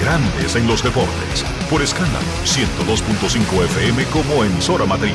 Grandes en los Deportes. Por escándalo 102.5 FM como emisora matriz.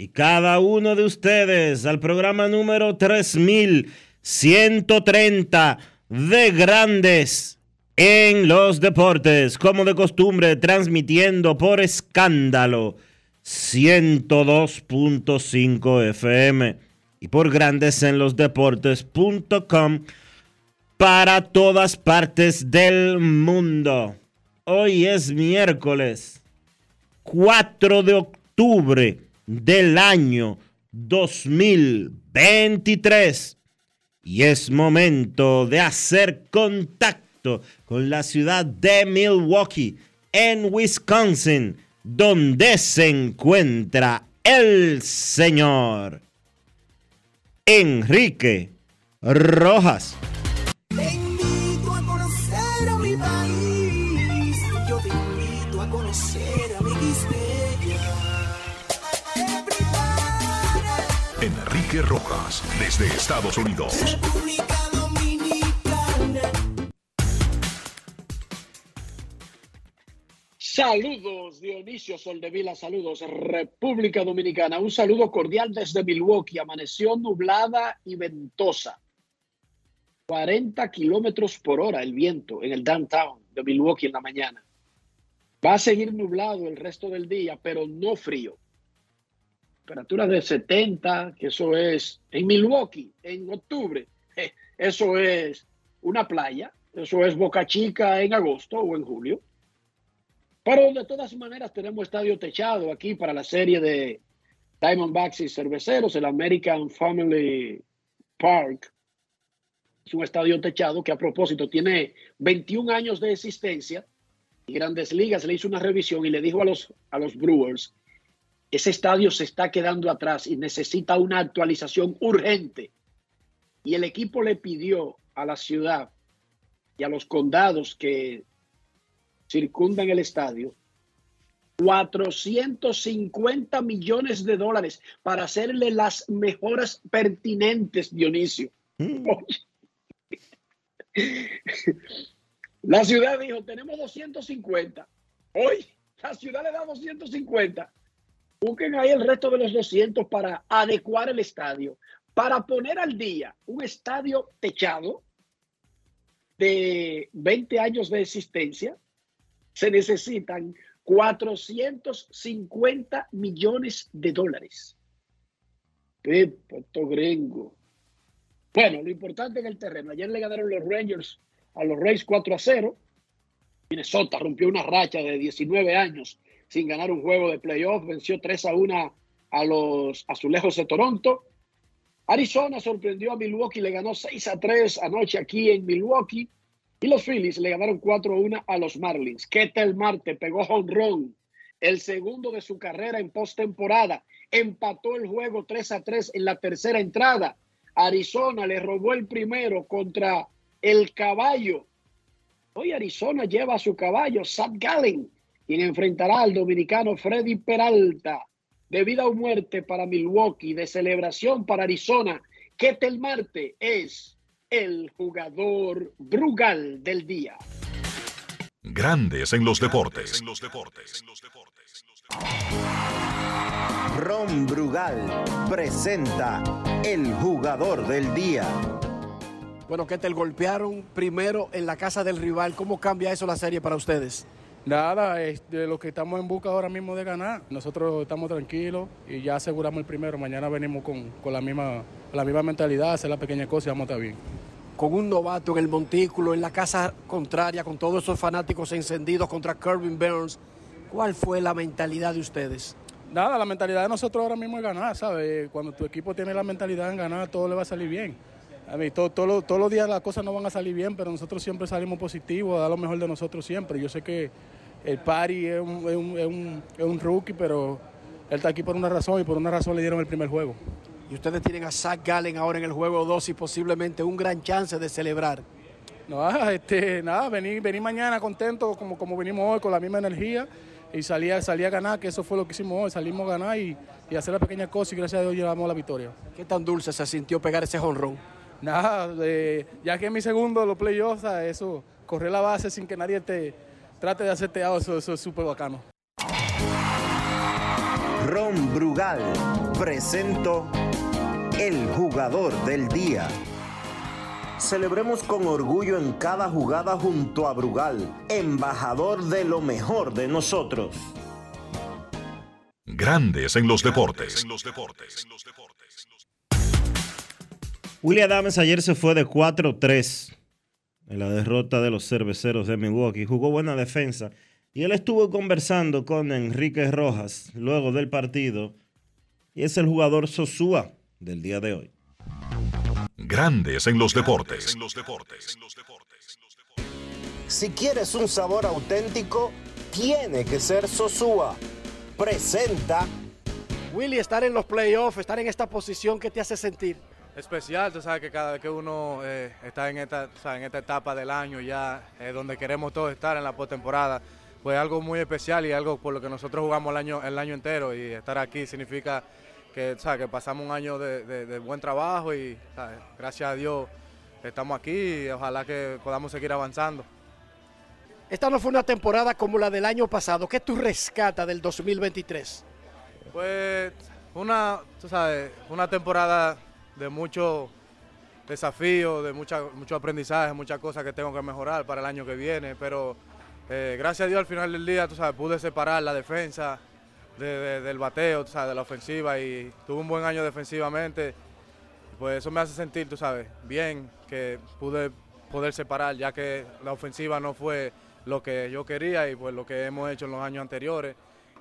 y cada uno de ustedes al programa número 3130 de Grandes en los Deportes, como de costumbre, transmitiendo por escándalo 102.5 FM y por Grandes en los Deportes.com para todas partes del mundo. Hoy es miércoles 4 de octubre del año 2023 y es momento de hacer contacto con la ciudad de Milwaukee en Wisconsin donde se encuentra el señor Enrique Rojas. Enrique Rojas desde Estados Unidos. República Dominicana. Saludos, Dionisio Soldevila, saludos, República Dominicana. Un saludo cordial desde Milwaukee. Amaneció nublada y ventosa. 40 kilómetros por hora el viento en el downtown de Milwaukee en la mañana. Va a seguir nublado el resto del día, pero no frío. Temperaturas de 70, que eso es en Milwaukee, en octubre. Eso es una playa. Eso es Boca Chica en agosto o en julio. Pero de todas maneras tenemos estadio techado aquí para la serie de Diamondbacks y Cerveceros, el American Family Park. Es un estadio techado que a propósito tiene 21 años de existencia y Grandes Ligas le hizo una revisión y le dijo a los, a los Brewers, ese estadio se está quedando atrás y necesita una actualización urgente. Y el equipo le pidió a la ciudad y a los condados que circundan el estadio 450 millones de dólares para hacerle las mejoras pertinentes, Dionisio. La ciudad dijo, tenemos 250. Hoy la ciudad le da 250. Busquen ahí el resto de los 200 para adecuar el estadio, para poner al día un estadio techado de 20 años de existencia. Se necesitan 450 millones de dólares. Puerto Gringo. Bueno, lo importante en el terreno. Ayer le ganaron los Rangers a los Rays 4 a 0. Minnesota rompió una racha de 19 años sin ganar un juego de playoff. Venció 3 a 1 a los Azulejos de Toronto. Arizona sorprendió a Milwaukee, le ganó 6 a 3 anoche aquí en Milwaukee. Y los Phillies le ganaron 4 a 1 a los Marlins. Ketel Marte pegó run, el segundo de su carrera en postemporada. Empató el juego 3 a 3 en la tercera entrada. Arizona le robó el primero contra el caballo. Hoy Arizona lleva a su caballo, Sad Gallen, quien enfrentará al dominicano Freddy Peralta. De vida o muerte para Milwaukee, de celebración para Arizona. Ketel Marte es el jugador Brugal del día. Grandes en los deportes. Ron Brugal presenta el jugador del día. Bueno, que te golpearon primero en la casa del rival. ¿Cómo cambia eso la serie para ustedes? Nada, es de lo que estamos en busca ahora mismo de ganar. Nosotros estamos tranquilos y ya aseguramos el primero. Mañana venimos con, con la, misma, la misma mentalidad, hacer la pequeña cosa y vamos a estar bien. Con un novato en el montículo, en la casa contraria, con todos esos fanáticos encendidos contra Kirby Burns, ¿cuál fue la mentalidad de ustedes? Nada, la mentalidad de nosotros ahora mismo es ganar, ¿sabes? Cuando tu equipo tiene la mentalidad en ganar, todo le va a salir bien. A mí, todo, todo, todos los días las cosas no van a salir bien, pero nosotros siempre salimos positivos, a dar lo mejor de nosotros siempre. Yo sé que el Pari es un, es, un, es, un, es un, rookie, pero él está aquí por una razón y por una razón le dieron el primer juego. Y ustedes tienen a Zach Gallen ahora en el juego 2 y posiblemente un gran chance de celebrar. No, este, nada, venir, venir mañana contento como, como venimos hoy, con la misma energía y salí a, salí a ganar, que eso fue lo que hicimos hoy, salimos a ganar y, y hacer la pequeña cosa y gracias a Dios llevamos la victoria. ¿Qué tan dulce se sintió pegar ese jonrón? Nada, eh, ya que en mi segundo los playoffs, eso, correr la base sin que nadie te trate de hacerte algo, eso, eso es súper bacano. Ron Brugal presento el jugador del día. Celebremos con orgullo en cada jugada junto a Brugal, embajador de lo mejor de nosotros. Grandes en los deportes. William Adams ayer se fue de 4-3 en la derrota de los cerveceros de Milwaukee. Jugó buena defensa y él estuvo conversando con Enrique Rojas luego del partido y es el jugador Sosúa del día de hoy. Grandes en los deportes. Si quieres un sabor auténtico, tiene que ser Sosúa. Presenta. Willy, estar en los playoffs, estar en esta posición, ¿qué te hace sentir? Especial, tú sabes que cada vez que uno eh, está en esta, sea, en esta etapa del año ya, eh, donde queremos todos estar en la postemporada, pues algo muy especial y algo por lo que nosotros jugamos el año, el año entero y estar aquí significa que, ¿sabes? que pasamos un año de, de, de buen trabajo y ¿sabes? gracias a Dios estamos aquí y ojalá que podamos seguir avanzando. Esta no fue una temporada como la del año pasado. ¿Qué tú rescatas del 2023? Pues una, tú sabes, una temporada de mucho desafío, de mucha, mucho aprendizaje, muchas cosas que tengo que mejorar para el año que viene, pero eh, gracias a Dios al final del día, tú sabes, pude separar la defensa de, de, del bateo, tú sabes, de la ofensiva y tuve un buen año defensivamente, pues eso me hace sentir, tú sabes, bien que pude poder separar, ya que la ofensiva no fue lo que yo quería y pues lo que hemos hecho en los años anteriores,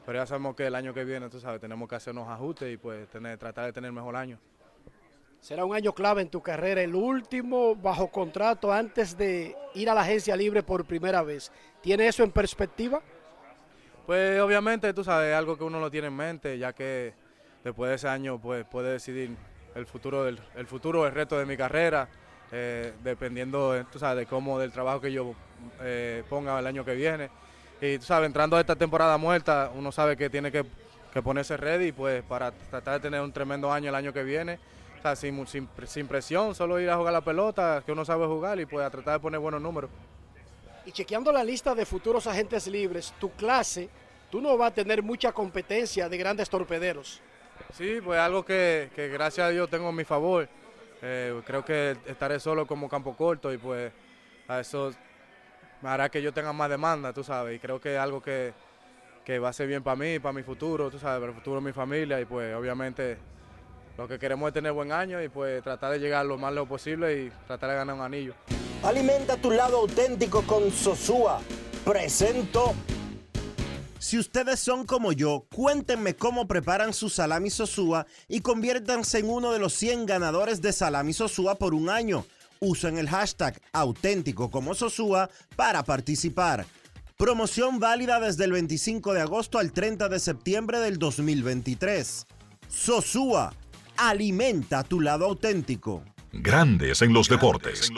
pero ya sabemos que el año que viene, tú sabes, tenemos que hacer unos ajustes y pues tener, tratar de tener mejor año. Será un año clave en tu carrera, el último bajo contrato antes de ir a la agencia libre por primera vez. ¿Tiene eso en perspectiva? Pues obviamente, tú sabes, algo que uno lo tiene en mente, ya que después de ese año pues puede decidir el futuro del el futuro, el resto de mi carrera, eh, dependiendo, tú sabes, de cómo del trabajo que yo eh, ponga el año que viene. Y tú sabes, entrando a esta temporada muerta, uno sabe que tiene que, que ponerse ready pues para tratar de tener un tremendo año el año que viene. O sea, sin, sin, sin, presión, solo ir a jugar la pelota, que uno sabe jugar y pues a tratar de poner buenos números. Y chequeando la lista de futuros agentes libres, tu clase, tú no vas a tener mucha competencia de grandes torpederos. Sí, pues algo que, que gracias a Dios tengo a mi favor. Eh, creo que estaré solo como campo corto y pues a eso me hará que yo tenga más demanda, tú sabes, y creo que es algo que, que va a ser bien para mí, para mi futuro, tú sabes, para el futuro de mi familia y pues obviamente lo que queremos es tener buen año y pues tratar de llegar lo más lejos posible y tratar de ganar un anillo. Alimenta tu lado auténtico con Sosúa. Presento. Si ustedes son como yo, cuéntenme cómo preparan su salami Sosúa y conviértanse en uno de los 100 ganadores de salami Sosúa por un año. Usen el hashtag auténtico como Sosúa para participar. Promoción válida desde el 25 de agosto al 30 de septiembre del 2023. Sosúa Alimenta tu lado auténtico. Grandes en los deportes.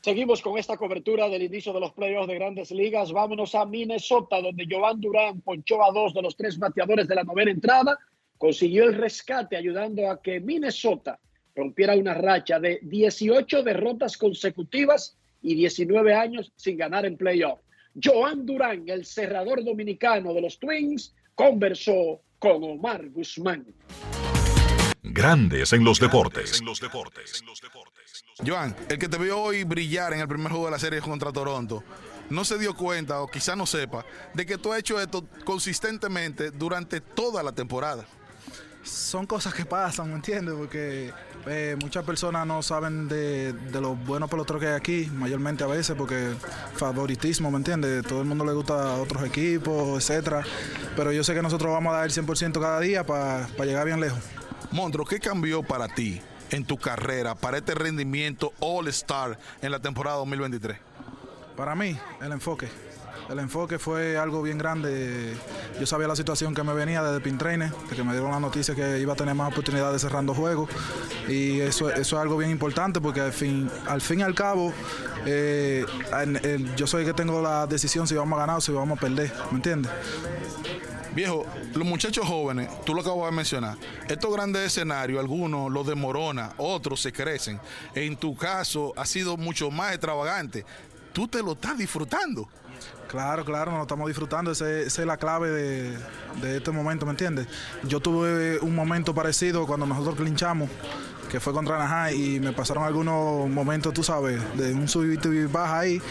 Seguimos con esta cobertura del inicio de los playoffs de grandes ligas. Vámonos a Minnesota, donde Joan Durán ponchó a dos de los tres bateadores de la novena entrada. Consiguió el rescate ayudando a que Minnesota rompiera una racha de 18 derrotas consecutivas y 19 años sin ganar en playoff. Joan Durán, el cerrador dominicano de los Twins, conversó con Omar Guzmán. Grandes en los deportes. Joan, el que te vio hoy brillar en el primer juego de la serie contra Toronto, no se dio cuenta o quizá no sepa de que tú has hecho esto consistentemente durante toda la temporada. Son cosas que pasan, ¿me entiendes? Porque eh, muchas personas no saben de, de los buenos peloteros que hay aquí, mayormente a veces porque favoritismo, ¿me entiendes? Todo el mundo le gusta a otros equipos, etcétera. Pero yo sé que nosotros vamos a dar el 100% cada día para llegar bien lejos. Montro, ¿qué cambió para ti en tu carrera, para este rendimiento All-Star en la temporada 2023? Para mí, el enfoque. El enfoque fue algo bien grande. Yo sabía la situación que me venía desde Pintrainer, de que me dieron la noticia que iba a tener más oportunidades cerrando juegos. Y eso, es algo bien importante porque al fin, y al cabo, eh, yo soy el que tengo la decisión si vamos a ganar o si vamos a perder. ¿Me entiendes? Viejo, los muchachos jóvenes, tú lo acabas de mencionar, estos grandes escenarios, algunos los demorona, otros se crecen. En tu caso, ha sido mucho más extravagante. Tú te lo estás disfrutando. Claro, claro, nos lo estamos disfrutando. Esa es la clave de, de este momento, ¿me entiendes? Yo tuve un momento parecido cuando nosotros clinchamos, que fue contra Anaheim, y me pasaron algunos momentos, tú sabes, de un sub y baja ahí.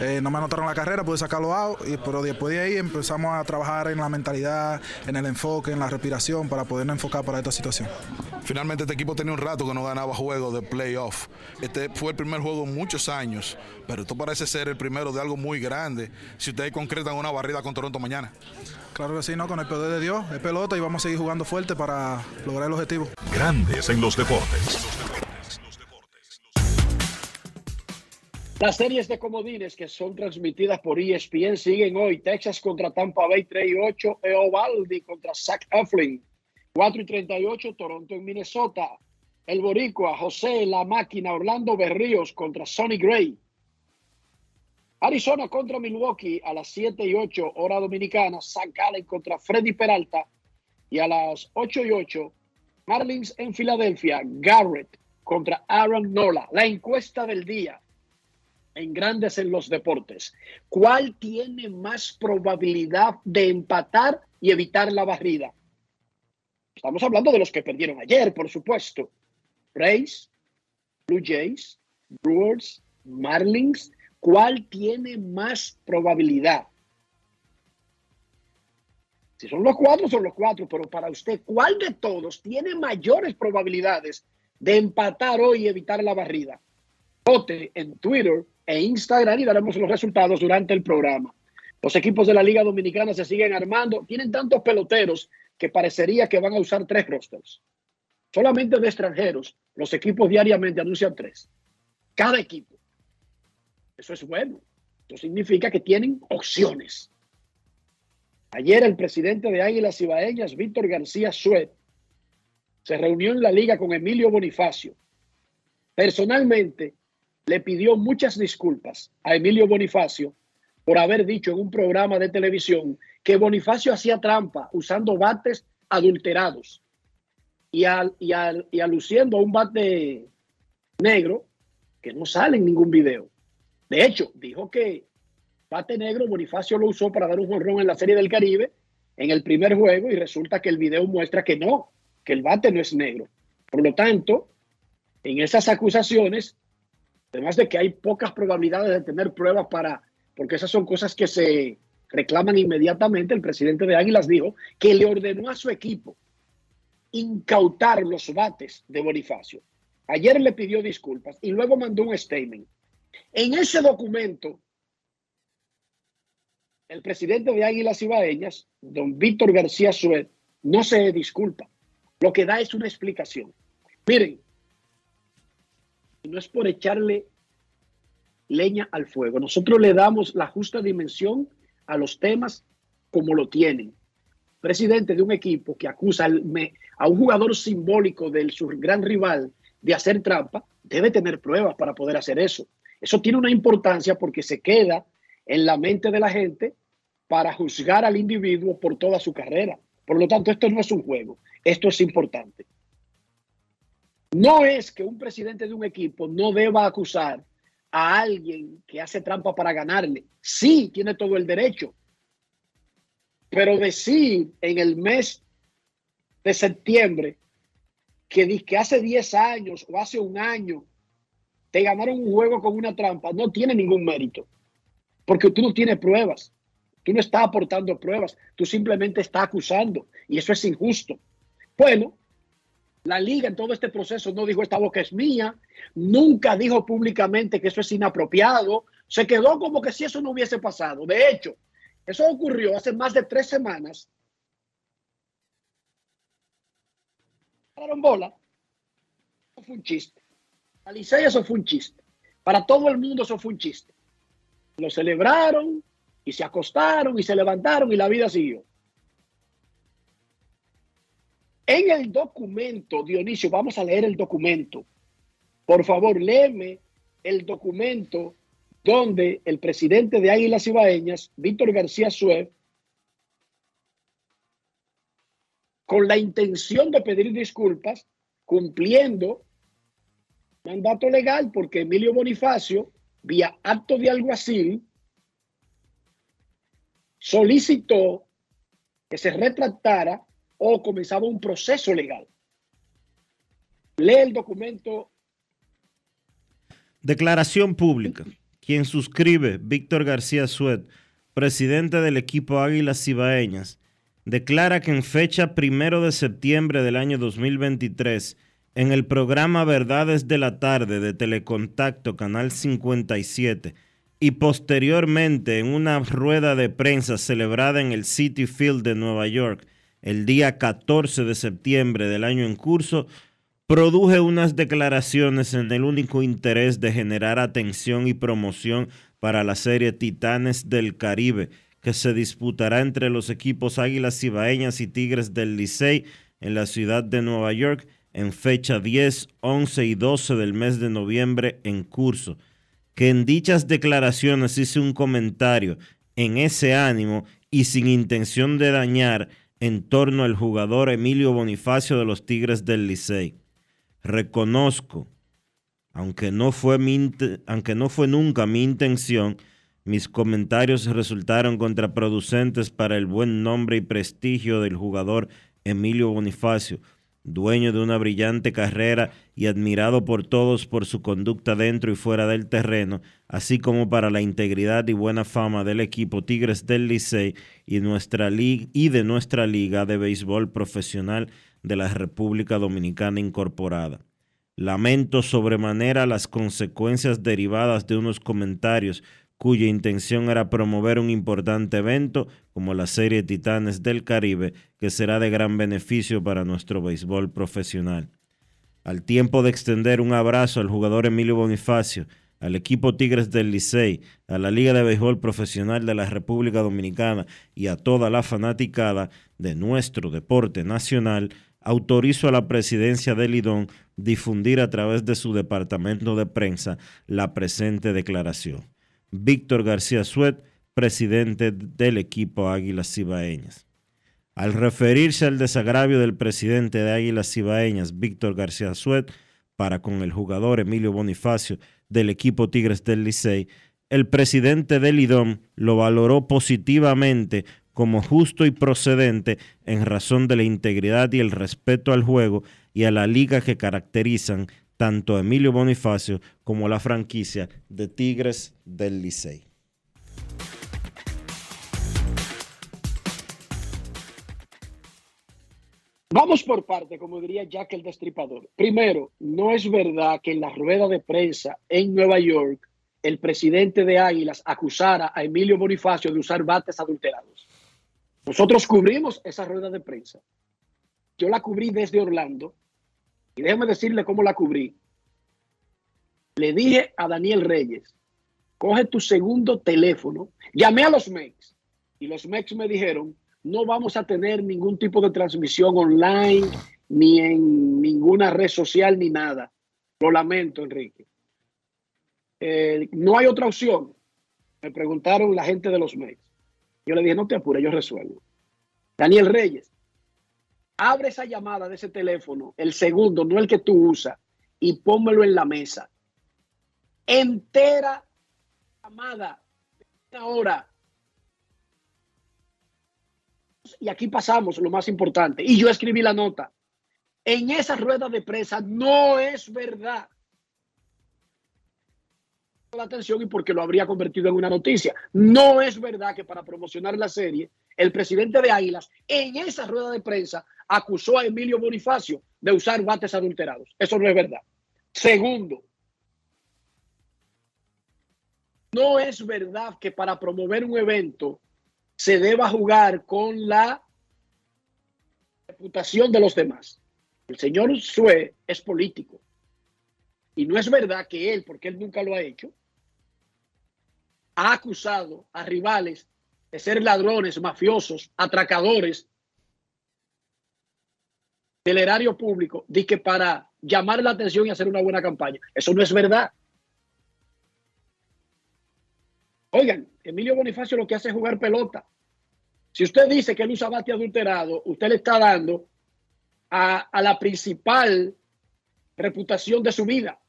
Eh, no me anotaron la carrera, pude sacarlo out, y, pero después de ahí empezamos a trabajar en la mentalidad, en el enfoque, en la respiración, para podernos enfocar para esta situación. Finalmente este equipo tenía un rato que no ganaba juegos de playoff. Este fue el primer juego en muchos años, pero esto parece ser el primero de algo muy grande. Si ustedes concretan una barrida con Toronto mañana. Claro que sí, ¿no? Con el poder de Dios, es pelota y vamos a seguir jugando fuerte para lograr el objetivo. Grandes en los deportes. Las series de comodines que son transmitidas por ESPN siguen hoy. Texas contra Tampa Bay 3 y 8. Eovaldi contra Zach Eflin 4 y 38. Toronto en Minnesota. El Boricua, José La Máquina, Orlando Berríos contra Sonny Gray. Arizona contra Milwaukee a las 7 y 8 hora dominicana. Zach contra Freddy Peralta. Y a las 8 y 8 Marlins en Filadelfia. Garrett contra Aaron Nola. La encuesta del día en Grandes en los Deportes. ¿Cuál tiene más probabilidad de empatar y evitar la barrida? Estamos hablando de los que perdieron ayer, por supuesto. Rays, Blue Jays, Brewers, Marlins. ¿Cuál tiene más probabilidad? Si son los cuatro, son los cuatro, pero para usted, ¿cuál de todos tiene mayores probabilidades de empatar hoy y evitar la barrida? Vote en Twitter e Instagram y daremos los resultados durante el programa. Los equipos de la Liga Dominicana se siguen armando. Tienen tantos peloteros que parecería que van a usar tres rosters. Solamente de extranjeros, los equipos diariamente anuncian tres. Cada equipo. Eso es bueno. Eso significa que tienen opciones. Ayer el presidente de Águilas Ibaeñas, Víctor García Suet, se reunió en la liga con Emilio Bonifacio. Personalmente, le pidió muchas disculpas a Emilio Bonifacio por haber dicho en un programa de televisión que Bonifacio hacía trampa usando bates adulterados y, al, y, al, y aluciendo un bate negro que no sale en ningún video. De hecho, dijo que bate negro Bonifacio lo usó para dar un jonrón en la Serie del Caribe en el primer juego y resulta que el video muestra que no, que el bate no es negro. Por lo tanto, en esas acusaciones, además de que hay pocas probabilidades de tener pruebas para, porque esas son cosas que se reclaman inmediatamente, el presidente de Águilas dijo que le ordenó a su equipo incautar los bates de Bonifacio. Ayer le pidió disculpas y luego mandó un statement. En ese documento, el presidente de Águilas Ibaeñas, don Víctor García Suet, no se disculpa. Lo que da es una explicación. Miren, no es por echarle leña al fuego. Nosotros le damos la justa dimensión a los temas como lo tienen. presidente de un equipo que acusa al me- a un jugador simbólico del su gran rival de hacer trampa, debe tener pruebas para poder hacer eso. Eso tiene una importancia porque se queda en la mente de la gente para juzgar al individuo por toda su carrera. Por lo tanto, esto no es un juego, esto es importante. No es que un presidente de un equipo no deba acusar a alguien que hace trampa para ganarle. Sí, tiene todo el derecho. Pero decir en el mes de septiembre que, que hace 10 años o hace un año te ganaron un juego con una trampa no tiene ningún mérito. Porque tú no tienes pruebas. Tú no estás aportando pruebas. Tú simplemente estás acusando. Y eso es injusto. Bueno, la liga en todo este proceso no dijo esta boca es mía, nunca dijo públicamente que eso es inapropiado, se quedó como que si eso no hubiese pasado. De hecho, eso ocurrió hace más de tres semanas. Bola. Fue un chiste. Para Licey eso fue un chiste. Para todo el mundo eso fue un chiste. Lo celebraron y se acostaron y se levantaron y la vida siguió. En el documento, Dionisio, vamos a leer el documento. Por favor, léeme el documento donde el presidente de Águilas Ibaeñas, Víctor García Suez, con la intención de pedir disculpas, cumpliendo mandato legal, porque Emilio Bonifacio, vía acto de alguacil, solicitó que se retractara o comenzaba un proceso legal. Lee el documento Declaración pública. Quien suscribe, Víctor García Suet, presidente del equipo Águilas Cibaeñas, declara que en fecha primero de septiembre del año 2023, en el programa Verdades de la Tarde de Telecontacto Canal 57 y posteriormente en una rueda de prensa celebrada en el City Field de Nueva York el día 14 de septiembre del año en curso, produje unas declaraciones en el único interés de generar atención y promoción para la serie Titanes del Caribe, que se disputará entre los equipos Águilas Cibaeñas y Tigres del Licey en la ciudad de Nueva York en fecha 10, 11 y 12 del mes de noviembre en curso. Que en dichas declaraciones hice un comentario en ese ánimo y sin intención de dañar en torno al jugador Emilio Bonifacio de los Tigres del Licey reconozco, aunque no fue, mi aunque no fue nunca mi intención, mis comentarios resultaron contraproducentes para el buen nombre y prestigio del jugador Emilio Bonifacio, dueño de una brillante carrera y admirado por todos por su conducta dentro y fuera del terreno, así como para la integridad y buena fama del equipo Tigres del Licey y, nuestra y de nuestra liga de béisbol profesional de la República Dominicana Incorporada. Lamento sobremanera las consecuencias derivadas de unos comentarios cuya intención era promover un importante evento como la Serie Titanes del Caribe, que será de gran beneficio para nuestro béisbol profesional. Al tiempo de extender un abrazo al jugador Emilio Bonifacio, al equipo Tigres del Licey, a la Liga de Béisbol Profesional de la República Dominicana y a toda la fanaticada de nuestro deporte nacional, autorizo a la presidencia del IDON difundir a través de su departamento de prensa la presente declaración. Víctor García Suet, presidente del equipo Águilas Cibaeñas. Al referirse al desagravio del presidente de Águilas Cibaeñas, Víctor García Suet, para con el jugador Emilio Bonifacio del equipo Tigres del Licey, el presidente del IDOM lo valoró positivamente como justo y procedente en razón de la integridad y el respeto al juego y a la liga que caracterizan tanto a Emilio Bonifacio como la franquicia de Tigres del Licey. Vamos por parte, como diría Jack el Destripador. Primero, no es verdad que en la rueda de prensa en Nueva York el presidente de Águilas acusara a Emilio Bonifacio de usar bates adulterados. Nosotros cubrimos esa rueda de prensa. Yo la cubrí desde Orlando y déjame decirle cómo la cubrí. Le dije a Daniel Reyes, coge tu segundo teléfono, llamé a los MEX y los MEX me dijeron, no vamos a tener ningún tipo de transmisión online, ni en ninguna red social, ni nada. Lo lamento, Enrique. Eh, no hay otra opción. Me preguntaron la gente de los Mets. Yo le dije, no te apures, yo resuelvo. Daniel Reyes, abre esa llamada de ese teléfono, el segundo, no el que tú usas, y pónmelo en la mesa. Entera llamada ahora. Y aquí pasamos lo más importante. Y yo escribí la nota. En esa rueda de prensa no es verdad la atención y porque lo habría convertido en una noticia. No es verdad que para promocionar la serie, el presidente de Águilas en esa rueda de prensa acusó a Emilio Bonifacio de usar bates adulterados. Eso no es verdad. Segundo, no es verdad que para promover un evento se deba jugar con la reputación de los demás. El señor Sue es político. Y no es verdad que él, porque él nunca lo ha hecho, ha acusado a rivales de ser ladrones, mafiosos, atracadores del erario público, que para llamar la atención y hacer una buena campaña. Eso no es verdad. Oigan, Emilio Bonifacio lo que hace es jugar pelota. Si usted dice que él usa bate adulterado, usted le está dando a, a la principal reputación de su vida.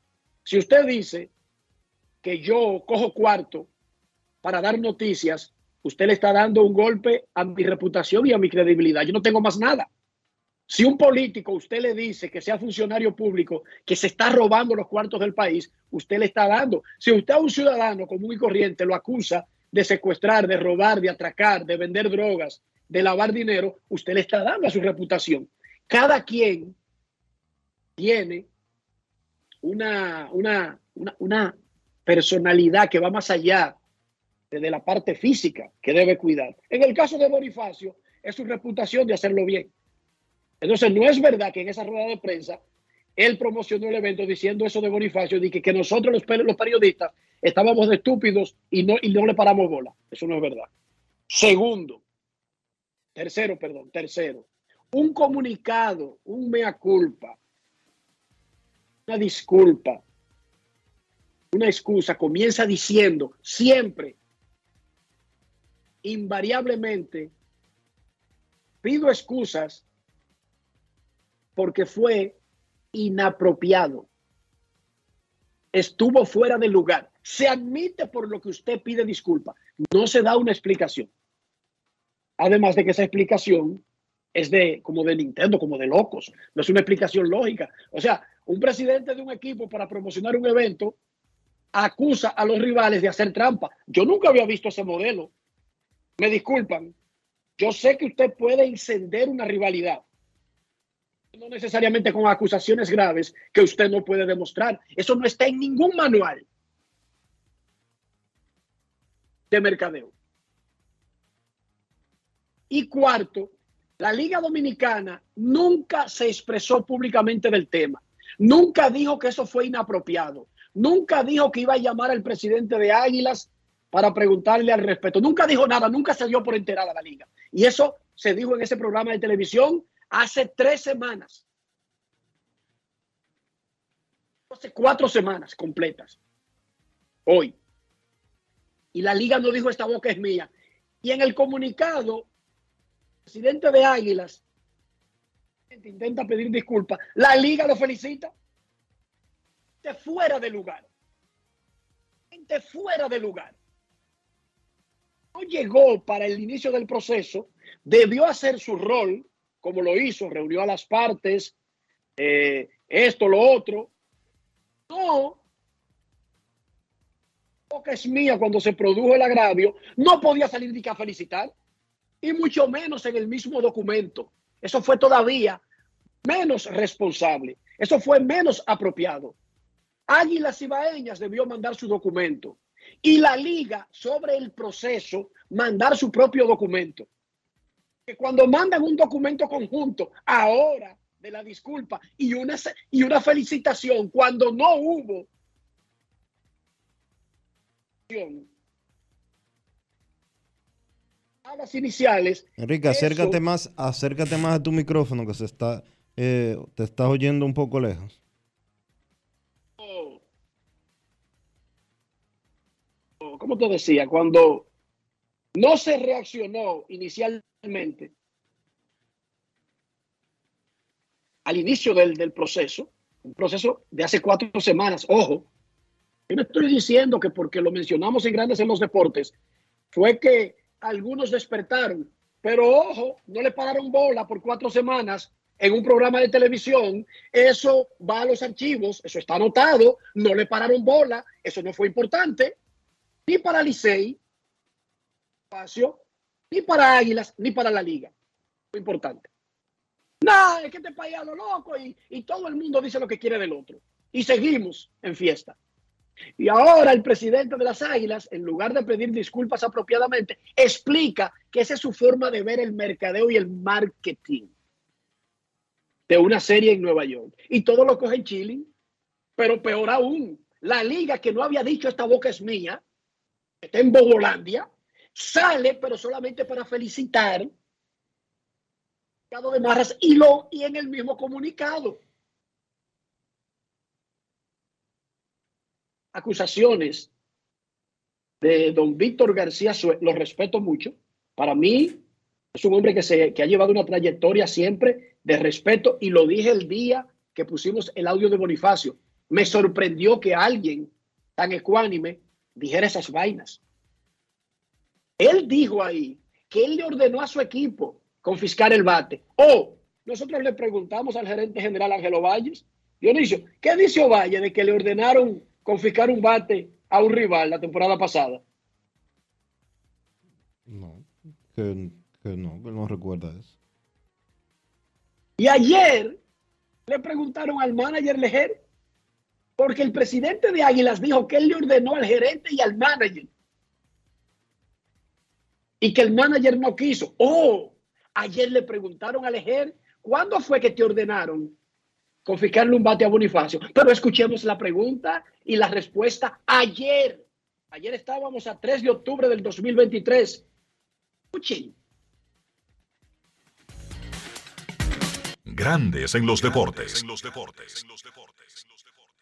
Si usted dice que yo cojo cuarto para dar noticias, usted le está dando un golpe a mi reputación y a mi credibilidad. Yo no tengo más nada. Si un político usted le dice que sea funcionario público, que se está robando los cuartos del país, usted le está dando. Si usted a un ciudadano común y corriente lo acusa de secuestrar, de robar, de atracar, de vender drogas, de lavar dinero, usted le está dando a su reputación. Cada quien tiene una, una, una, una personalidad que va más allá de la parte física que debe cuidar. En el caso de Bonifacio, es su reputación de hacerlo bien. Entonces, no es verdad que en esa rueda de prensa él promocionó el evento diciendo eso de Bonifacio, de que, nosotros los, los, periodistas estábamos de estúpidos y no, y no le paramos bola. Eso no es verdad. Segundo, tercero, perdón, tercero, un comunicado, un mea culpa, una disculpa, una excusa, comienza diciendo siempre, invariablemente, pido excusas porque fue inapropiado. Estuvo fuera de lugar. Se admite por lo que usted pide disculpa. No se da una explicación. Además de que esa explicación es de como de Nintendo, como de locos. No es una explicación lógica. O sea, un presidente de un equipo para promocionar un evento acusa a los rivales de hacer trampa. Yo nunca había visto ese modelo. Me disculpan. Yo sé que usted puede encender una rivalidad, no necesariamente con acusaciones graves que usted no puede demostrar. Eso no está en ningún manual de mercadeo. Y cuarto, la Liga Dominicana nunca se expresó públicamente del tema. Nunca dijo que eso fue inapropiado. Nunca dijo que iba a llamar al presidente de Águilas para preguntarle al respecto. Nunca dijo nada, nunca se dio por enterada la liga. Y eso se dijo en ese programa de televisión hace tres semanas. Hace cuatro semanas completas. Hoy. Y la liga no dijo esta boca es mía. Y en el comunicado, el presidente de Águilas intenta pedir disculpas. La liga lo felicita. De fuera de lugar. De fuera de lugar. No llegó para el inicio del proceso. Debió hacer su rol como lo hizo, reunió a las partes, eh, esto, lo otro. No, que es mía cuando se produjo el agravio, no podía salir ni que a felicitar, y mucho menos en el mismo documento. Eso fue todavía menos responsable, eso fue menos apropiado. Águilas Ibaeñas debió mandar su documento y la liga sobre el proceso mandar su propio documento que cuando mandan un documento conjunto ahora de la disculpa y una, y una felicitación cuando no hubo las iniciales. Enrique, acércate más, acércate más a tu micrófono que se está, eh, te estás oyendo un poco lejos. ¿Cómo te decía? Cuando no se reaccionó inicialmente al inicio del, del proceso, un proceso de hace cuatro semanas, ojo, yo no estoy diciendo que porque lo mencionamos en grandes en los deportes, fue que algunos despertaron, pero ojo, no le pararon bola por cuatro semanas en un programa de televisión, eso va a los archivos, eso está anotado, no le pararon bola, eso no fue importante, ni para Licey, espacio, ni para Águilas, ni para la liga. Fue importante. Nada, es que este país a lo loco y, y todo el mundo dice lo que quiere del otro. Y seguimos en fiesta. Y ahora el presidente de las Águilas, en lugar de pedir disculpas apropiadamente, explica que esa es su forma de ver el mercadeo y el marketing de una serie en Nueva York. Y todo lo coge en Chile. Pero peor aún, la liga que no había dicho esta boca es mía, está en Bogolandia, sale, pero solamente para felicitar de Marras y, lo, y en el mismo comunicado. Acusaciones de don Víctor García lo respeto mucho. Para mí es un hombre que, se, que ha llevado una trayectoria siempre de respeto y lo dije el día que pusimos el audio de Bonifacio. Me sorprendió que alguien tan ecuánime dijera esas vainas. Él dijo ahí que él le ordenó a su equipo confiscar el bate. O nosotros le preguntamos al gerente general Ángelo Valles, Dionisio, ¿qué dice Ovalle de que le ordenaron confiscar un bate a un rival la temporada pasada? No, que, que no, que no recuerda eso. Y ayer le preguntaron al manager Lejer, porque el presidente de Águilas dijo que él le ordenó al gerente y al manager. Y que el manager no quiso. Oh, ayer le preguntaron a Lejer, ¿cuándo fue que te ordenaron confiscarle un bate a Bonifacio? Pero escuchemos la pregunta y la respuesta ayer. Ayer estábamos a 3 de octubre del 2023. Escuchen. Grandes en los deportes.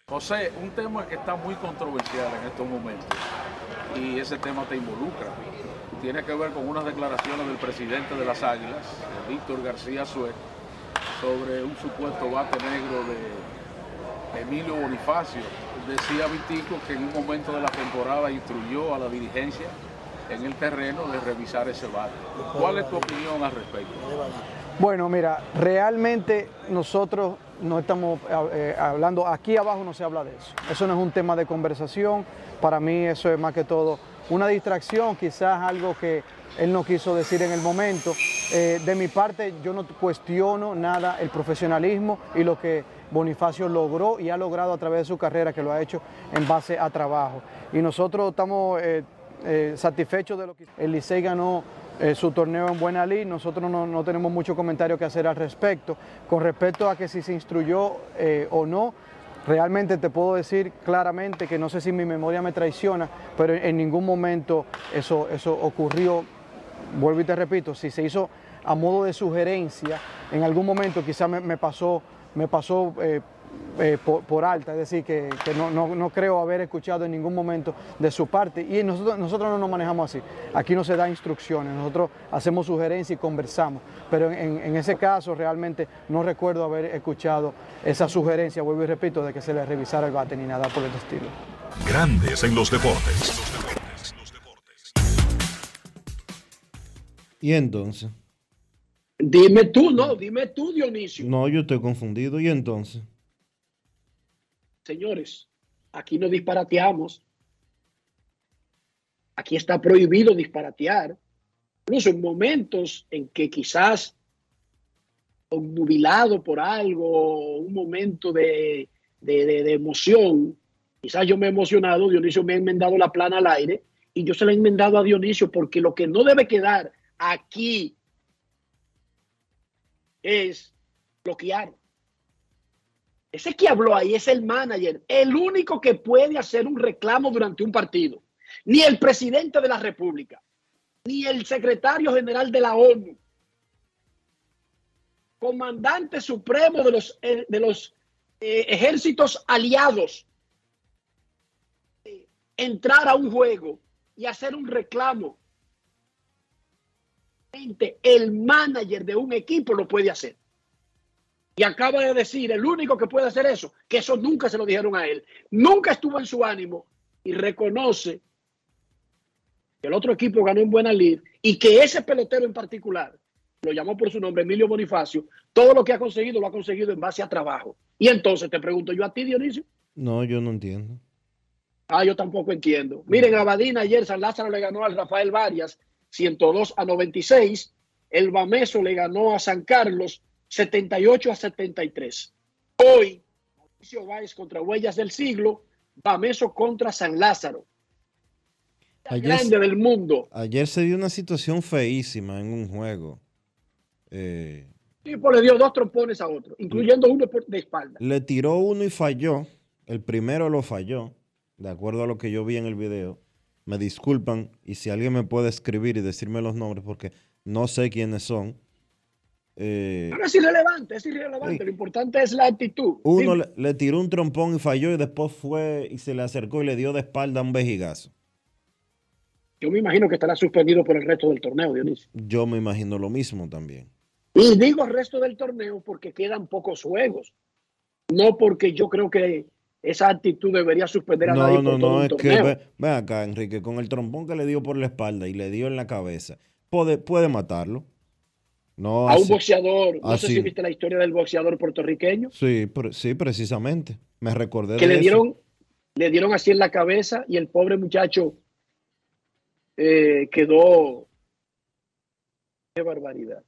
José, un tema que está muy controversial en estos momentos y ese tema te involucra. Tiene que ver con unas declaraciones del presidente de las Águilas, Víctor García Sue, sobre un supuesto bate negro de Emilio Bonifacio. Decía Vitico que en un momento de la temporada instruyó a la dirigencia en el terreno de revisar ese bate. ¿Cuál es tu opinión al respecto? Bueno, mira, realmente nosotros no estamos eh, hablando, aquí abajo no se habla de eso. Eso no es un tema de conversación. Para mí eso es más que todo una distracción, quizás algo que él no quiso decir en el momento. Eh, de mi parte, yo no cuestiono nada el profesionalismo y lo que Bonifacio logró y ha logrado a través de su carrera, que lo ha hecho en base a trabajo. Y nosotros estamos eh, eh, satisfechos de lo que el Licey ganó su torneo en Buena Lid. Nosotros no, no, tenemos mucho comentario que hacer al respecto. Con respecto a que si se instruyó o no, realmente te puedo decir claramente que no sé si mi memoria me traiciona, pero en ningún momento eso, eso ocurrió. Vuelvo y te repito, si se hizo a modo de sugerencia, en algún momento quizás me, me, pasó, me pasó eh, eh, por, por, alta, es decir, que, que no, no, no, creo haber escuchado en ningún momento de su parte. Y nosotros, nosotros no nos manejamos así. Aquí no se da instrucciones, nosotros hacemos sugerencias y conversamos. Pero en, en ese caso realmente no recuerdo haber escuchado esa sugerencia, vuelvo y repito, de que se le revisara el bate ni nada por el estilo. Grandes en los deportes. ¿Y entonces? Dime tú, no, dime tú, Dionisio. No, yo estoy confundido. ¿Y entonces? Señores, aquí no disparateamos. Aquí está prohibido disparatear. Incluso en momentos en que quizás nubilado por algo, un momento de, de, de, de, emoción, quizás yo me he emocionado, Dionisio me ha enmendado la plana al aire y yo se la he enmendado a Dionisio porque lo que no debe quedar aquí es bloquear. Ese que habló ahí es el manager, el único que puede hacer un reclamo durante un partido, ni el presidente de la República. ni el secretario general de la ONU, comandante supremo de los, eh, de los eh, ejércitos aliados, entrar a un juego y hacer un reclamo. El manager de un equipo lo puede hacer. Y acaba de decir, el único que puede hacer eso, que eso nunca se lo dijeron a él, nunca estuvo en su ánimo y reconoce que el otro equipo ganó en buena lid y que ese pelotero en particular, lo llamó por su nombre, Emilio Bonifacio, todo lo que ha conseguido lo ha conseguido en base a trabajo. Y entonces te pregunto yo a ti, Dionisio. No, yo no entiendo. Ah, yo tampoco entiendo. Miren, Abadina ayer San Lázaro le ganó al Rafael Varias 102 a 96. El Bameso le ganó a San Carlos 78 a 73. Hoy, Mauricio Báez contra Huellas del Siglo, Bameso contra San Lázaro. La grande del mundo. Ayer se dio una situación feísima en un juego. Eh, tipo le dio dos trompones a otro, incluyendo uno de espalda. le tiró uno y falló. El primero lo falló, de acuerdo a lo que yo vi en el video. Me disculpan y si alguien me puede escribir y decirme los nombres porque no sé quiénes son. Eh, Pero es irrelevante, es irrelevante. Lo importante es la actitud. uno le, le tiró un trompón y falló y después fue y se le acercó y le dio de espalda un vejigazo. Yo me imagino que estará suspendido por el resto del torneo, Dionisio. Yo me imagino lo mismo también. Y digo el resto del torneo porque quedan pocos juegos. No porque yo creo que esa actitud debería suspender a nadie No, por no, todo no, es que ve, ve acá, Enrique, con el trompón que le dio por la espalda y le dio en la cabeza, puede, puede matarlo. No, a un boxeador, no sé si viste la historia del boxeador puertorriqueño, Sí, pre- sí, precisamente. Me recordé que de le eso. dieron, le dieron así en la cabeza y el pobre muchacho eh, quedó. Qué barbaridad.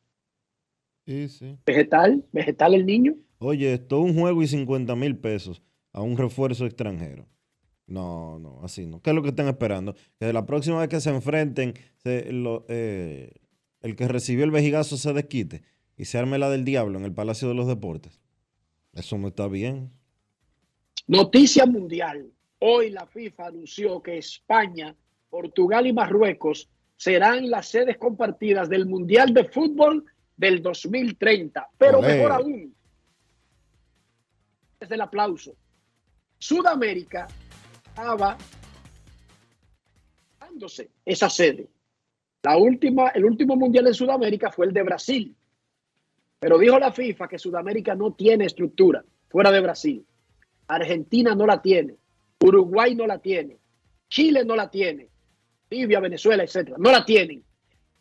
Sí, sí. Vegetal, vegetal el niño. Oye, esto es un juego y 50 mil pesos a un refuerzo extranjero. No, no, así no. ¿Qué es lo que están esperando? Que la próxima vez que se enfrenten, se- lo- eh, el que recibió el vejigazo se desquite y se arme la del diablo en el Palacio de los Deportes. Eso no está bien. Noticia mundial. Hoy la FIFA anunció que España, Portugal y Marruecos serán las sedes compartidas del Mundial de Fútbol del 2030. Pero Olé. mejor aún, desde el aplauso. Sudamérica estaba dándose esa sede. La última, el último mundial en Sudamérica fue el de Brasil. Pero dijo la FIFA que Sudamérica no tiene estructura fuera de Brasil. Argentina no la tiene. Uruguay no la tiene. Chile no la tiene. Libia, Venezuela, etcétera. No la tienen.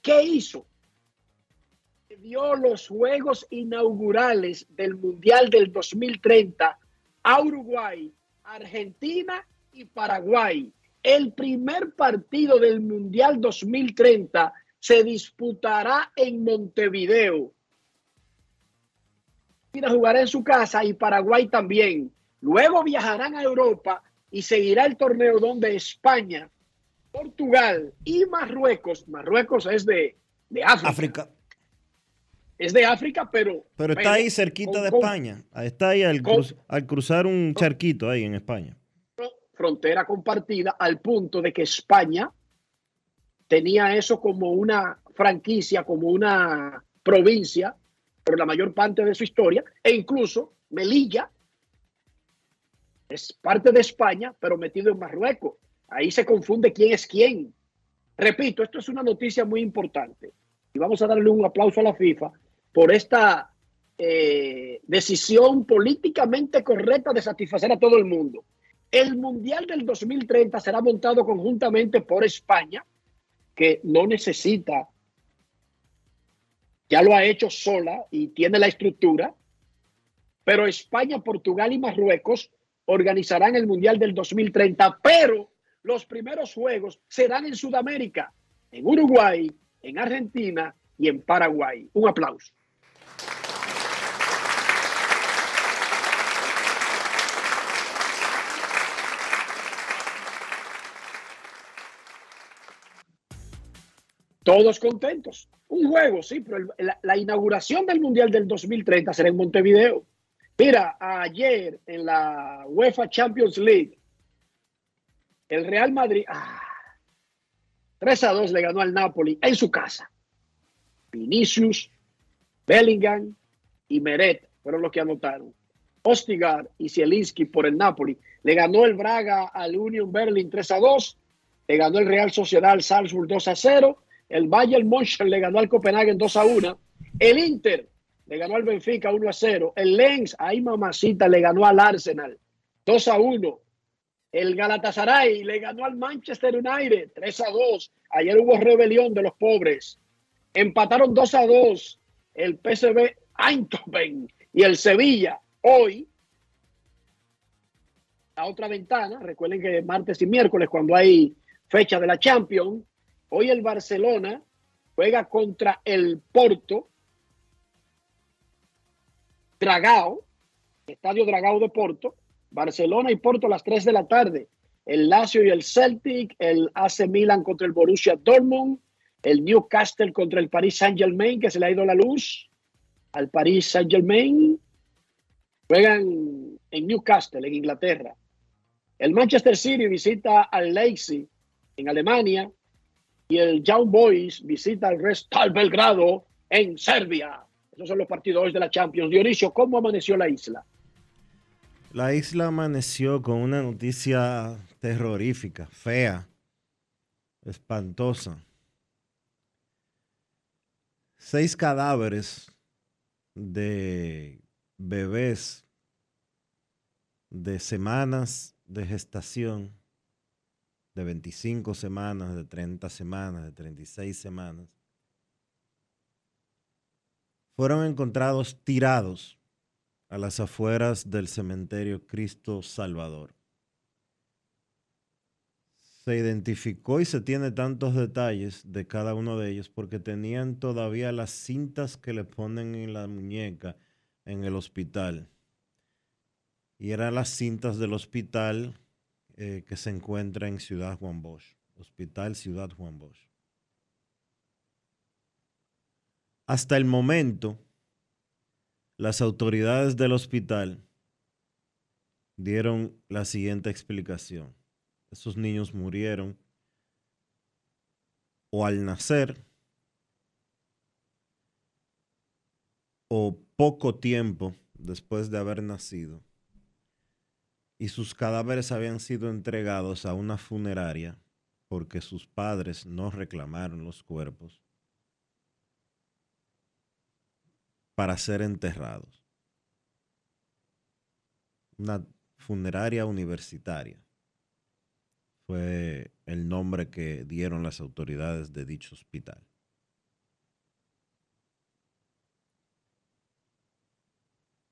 ¿Qué hizo? Dio los juegos inaugurales del Mundial del 2030 a Uruguay, Argentina y Paraguay. El primer partido del Mundial 2030 se disputará en Montevideo. Argentina jugará en su casa y Paraguay también. Luego viajarán a Europa y seguirá el torneo donde España, Portugal y Marruecos, Marruecos es de, de África. África. Es de África, pero... Pero está ahí cerquita con- de España. Está ahí al, con- cruz- al cruzar un charquito ahí en España. Frontera compartida al punto de que España tenía eso como una franquicia, como una provincia, por la mayor parte de su historia, e incluso Melilla es parte de España, pero metido en Marruecos. Ahí se confunde quién es quién. Repito, esto es una noticia muy importante y vamos a darle un aplauso a la FIFA por esta eh, decisión políticamente correcta de satisfacer a todo el mundo. El Mundial del 2030 será montado conjuntamente por España, que no necesita, ya lo ha hecho sola y tiene la estructura, pero España, Portugal y Marruecos organizarán el Mundial del 2030, pero los primeros juegos serán en Sudamérica, en Uruguay, en Argentina y en Paraguay. Un aplauso. Todos contentos. Un juego, sí, pero la, inauguración del Mundial del 2030 será en Montevideo. Mira, ayer en la UEFA Champions League, el Real Madrid, ah, 3 a 2 le ganó al Napoli en su casa. Vinicius, Bellingham y Meret fueron los que anotaron. Ostigar y Zielinski por el Napoli. Le ganó el Braga al Union Berlin 3 a 2. Le ganó el Real Sociedad al Salzburg 2 a 0. El Bayern München le ganó al Copenhagen 2 a 1. El Inter le ganó al Benfica 1 a 0. El Lens, ahí mamacita, le ganó al Arsenal 2 a 1. El Galatasaray le ganó al Manchester United 3 a 2. Ayer hubo rebelión de los pobres. Empataron 2 a 2 el PSV Eindhoven y el Sevilla. Hoy, la otra ventana, recuerden que martes y miércoles cuando hay fecha de la Champions, hoy el Barcelona juega contra el Porto, Dragao, Estadio Dragao de Porto, Barcelona y Porto a las 3 de la tarde. El Lazio y el Celtic, el AC Milan contra el Borussia Dortmund, el Newcastle contra el Paris Saint Germain, que se le ha ido la luz al Paris Saint Germain. Juegan en Newcastle, en Inglaterra. El Manchester City visita al Leipzig en Alemania y el Young Boys visita al Restal Belgrado en Serbia. Esos son los partidos de la Champions. Dionisio, ¿cómo amaneció la isla? La isla amaneció con una noticia terrorífica, fea, espantosa. Seis cadáveres de bebés de semanas de gestación, de 25 semanas, de 30 semanas, de 36 semanas, fueron encontrados tirados a las afueras del cementerio Cristo Salvador. Se identificó y se tiene tantos detalles de cada uno de ellos porque tenían todavía las cintas que le ponen en la muñeca en el hospital. Y eran las cintas del hospital eh, que se encuentra en Ciudad Juan Bosch, Hospital Ciudad Juan Bosch. Hasta el momento, las autoridades del hospital dieron la siguiente explicación. Esos niños murieron o al nacer o poco tiempo después de haber nacido y sus cadáveres habían sido entregados a una funeraria porque sus padres no reclamaron los cuerpos para ser enterrados. Una funeraria universitaria fue el nombre que dieron las autoridades de dicho hospital.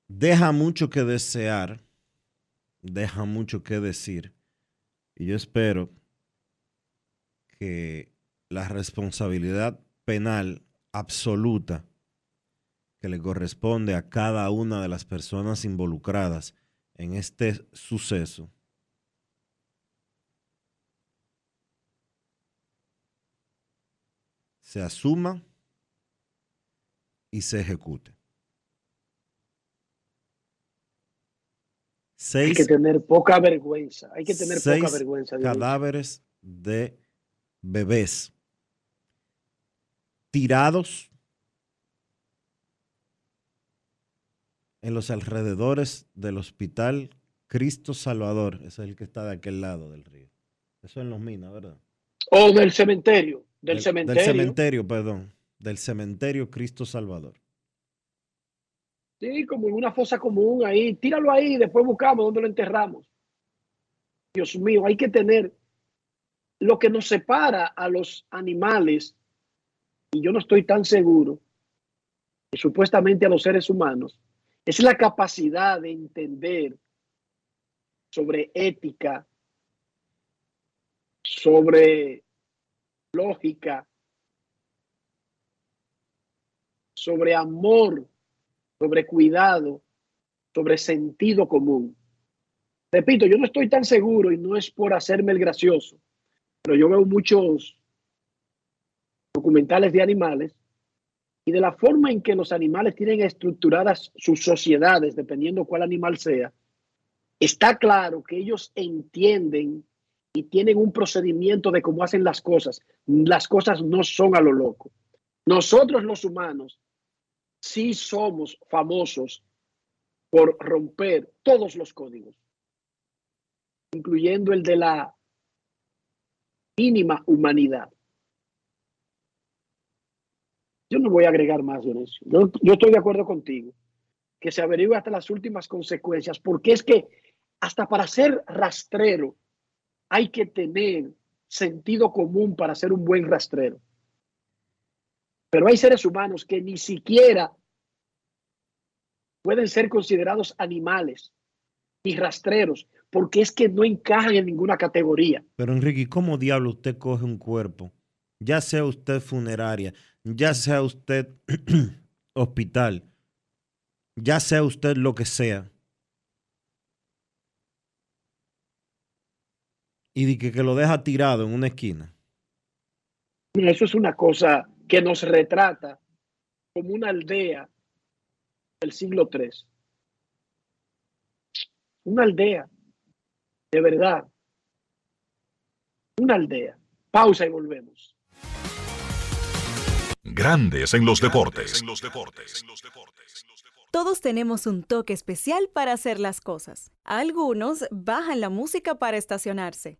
Deja mucho que desear, deja mucho que decir, y yo espero que la responsabilidad penal absoluta que le corresponde a cada una de las personas involucradas en este suceso se asuma y se ejecute. Hay que tener poca vergüenza. Hay que tener seis poca vergüenza. Dios cadáveres de bebés tirados en los alrededores del hospital Cristo Salvador. Ese es el que está de aquel lado del río. Eso en Los Minas, ¿verdad? O del cementerio. Del, Del- cementerio. Del cementerio, perdón. Del cementerio Cristo Salvador. Sí, como en una fosa común ahí. Tíralo ahí y después buscamos dónde lo enterramos. Dios mío, hay que tener lo que nos separa a los animales, y yo no estoy tan seguro, que supuestamente a los seres humanos, es la capacidad de entender sobre ética, sobre lógica, sobre amor, sobre cuidado, sobre sentido común. Repito, yo no estoy tan seguro y no es por hacerme el gracioso, pero yo veo muchos documentales de animales y de la forma en que los animales tienen estructuradas sus sociedades, dependiendo cuál animal sea, está claro que ellos entienden y tienen un procedimiento de cómo hacen las cosas. Las cosas no son a lo loco. Nosotros los humanos sí somos famosos por romper todos los códigos, incluyendo el de la mínima humanidad. Yo no voy a agregar más, Dionisio. Yo, estoy de acuerdo contigo, que se averigüe hasta las últimas consecuencias, porque es que hasta para ser rastrero hay que tener sentido común para ser un buen rastrero. Pero hay seres humanos que ni siquiera pueden ser considerados animales y rastreros, porque es que no encajan en ninguna categoría. Pero Enrique, ¿cómo diablo usted coge un cuerpo? Ya sea usted funeraria, ya sea usted hospital, ya sea usted lo que sea. Y de que, que lo deja tirado en una esquina. Eso es una cosa que nos retrata como una aldea del siglo III. Una aldea, de verdad. Una aldea. Pausa y volvemos. Grandes en los deportes. Todos tenemos un toque especial para hacer las cosas. Algunos bajan la música para estacionarse.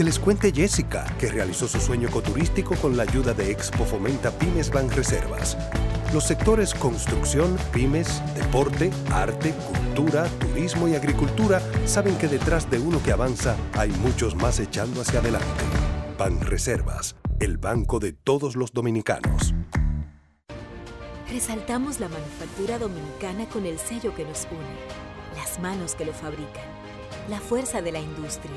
Que les cuente Jessica, que realizó su sueño ecoturístico con la ayuda de Expo Fomenta Pymes Banreservas. Los sectores construcción, pymes, deporte, arte, cultura, turismo y agricultura saben que detrás de uno que avanza hay muchos más echando hacia adelante. Banreservas, el banco de todos los dominicanos. Resaltamos la manufactura dominicana con el sello que nos une, las manos que lo fabrican, la fuerza de la industria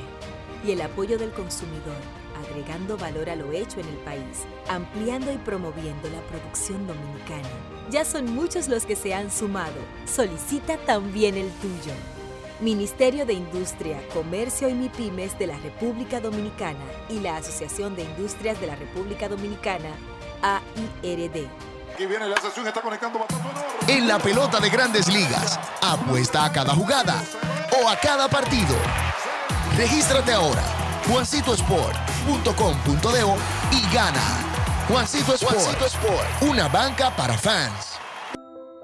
y el apoyo del consumidor, agregando valor a lo hecho en el país, ampliando y promoviendo la producción dominicana. Ya son muchos los que se han sumado. Solicita también el tuyo. Ministerio de Industria, Comercio y MIPIMES de la República Dominicana y la Asociación de Industrias de la República Dominicana, AIRD. Aquí viene la sesión, está conectando En la pelota de grandes ligas, apuesta a cada jugada o a cada partido. Regístrate ahora, juancitosport.com.de y gana. Juancito Sport, Juancito Sport, una banca para fans.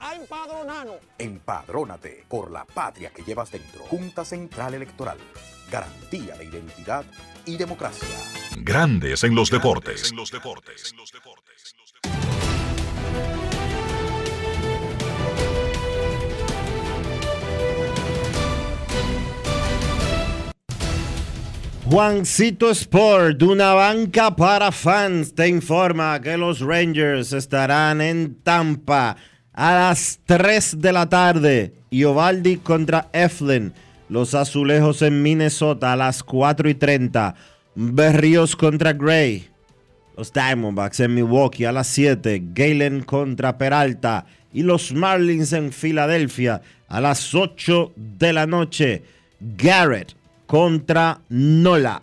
a empadronarnos. Empadrónate por la patria que llevas dentro. Junta Central Electoral. garantía de identidad y democracia. Grandes en los deportes. Juancito Sport, una banca para fans, te informa que los Rangers estarán en Tampa a las 3 de la tarde y Ovaldi contra Eflin. Los Azulejos en Minnesota a las 4 y 30. Berríos contra Gray. Los Diamondbacks en Milwaukee a las 7. Galen contra Peralta. Y los Marlins en Filadelfia a las 8 de la noche. Garrett contra Nola.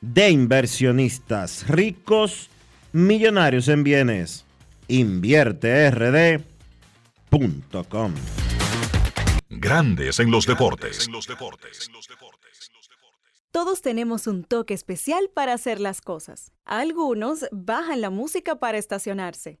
de inversionistas ricos, millonarios en bienes. InvierteRD.com. Grandes en los deportes. Todos tenemos un toque especial para hacer las cosas. Algunos bajan la música para estacionarse.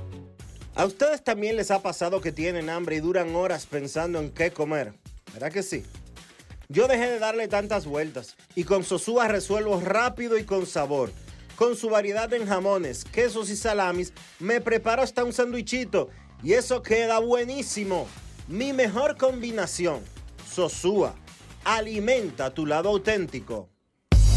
¿A ustedes también les ha pasado que tienen hambre y duran horas pensando en qué comer? ¿Verdad que sí? Yo dejé de darle tantas vueltas y con Sosúa resuelvo rápido y con sabor. Con su variedad en jamones, quesos y salamis, me preparo hasta un sandwichito y eso queda buenísimo. Mi mejor combinación, Sosúa, alimenta tu lado auténtico.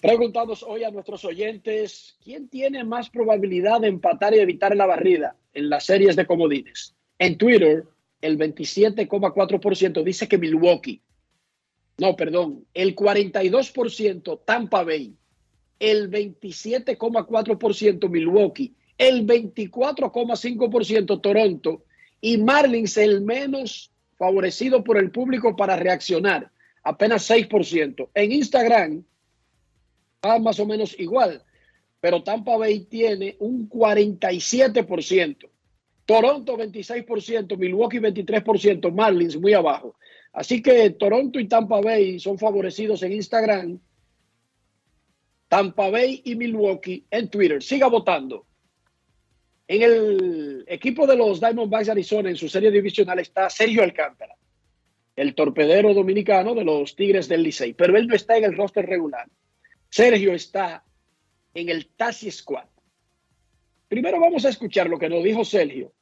Preguntamos hoy a nuestros oyentes, ¿quién tiene más probabilidad de empatar y evitar la barrida en las series de comodines? En Twitter, el 27,4% dice que Milwaukee. No, perdón, el 42% Tampa Bay, el 27,4% Milwaukee, el 24,5% Toronto y Marlins el menos favorecido por el público para reaccionar, apenas 6%. En Instagram va más o menos igual, pero Tampa Bay tiene un 47%. Toronto 26%, Milwaukee 23%, Marlins muy abajo. Así que Toronto y Tampa Bay son favorecidos en Instagram. Tampa Bay y Milwaukee en Twitter. Siga votando. En el equipo de los Diamondbacks Arizona, en su serie divisional, está Sergio Alcántara, el torpedero dominicano de los Tigres del Licey, pero él no está en el roster regular. Sergio está en el Tassi Squad. Primero vamos a escuchar lo que nos dijo Sergio,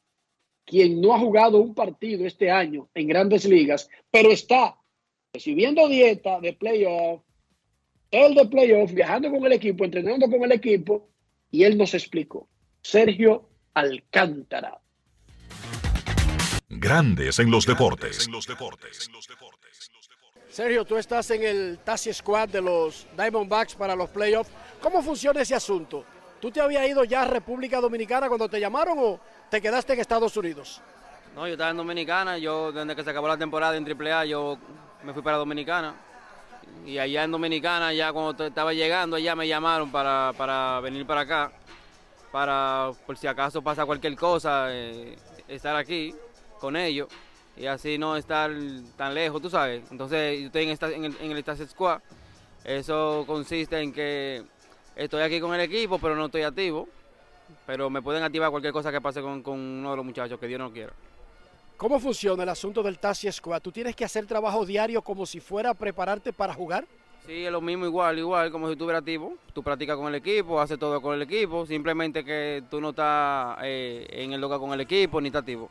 quien no ha jugado un partido este año en grandes ligas, pero está recibiendo dieta de playoff, el de playoff, viajando con el equipo, entrenando con el equipo, y él nos explicó. Sergio Alcántara. Grandes en los deportes. Sergio, tú estás en el Tassi Squad de los Diamondbacks para los playoffs. ¿Cómo funciona ese asunto? ¿Tú te habías ido ya a República Dominicana cuando te llamaron o te quedaste en Estados Unidos? No, yo estaba en Dominicana. Yo, desde que se acabó la temporada en AAA, yo me fui para Dominicana. Y allá en Dominicana, ya cuando estaba llegando, allá me llamaron para, para venir para acá para por si acaso pasa cualquier cosa, eh, estar aquí con ellos y así no estar tan lejos, tú sabes. Entonces, yo estoy en, esta, en el, en el Squad. Eso consiste en que estoy aquí con el equipo, pero no estoy activo. Pero me pueden activar cualquier cosa que pase con, con uno de los muchachos, que Dios no quiera. ¿Cómo funciona el asunto del Tassi Squad? ¿Tú tienes que hacer trabajo diario como si fuera a prepararte para jugar? Sí, es lo mismo igual, igual, como si estuvieras activo. Tú practicas con el equipo, haces todo con el equipo, simplemente que tú no estás eh, en el lugar con el equipo ni estás activo.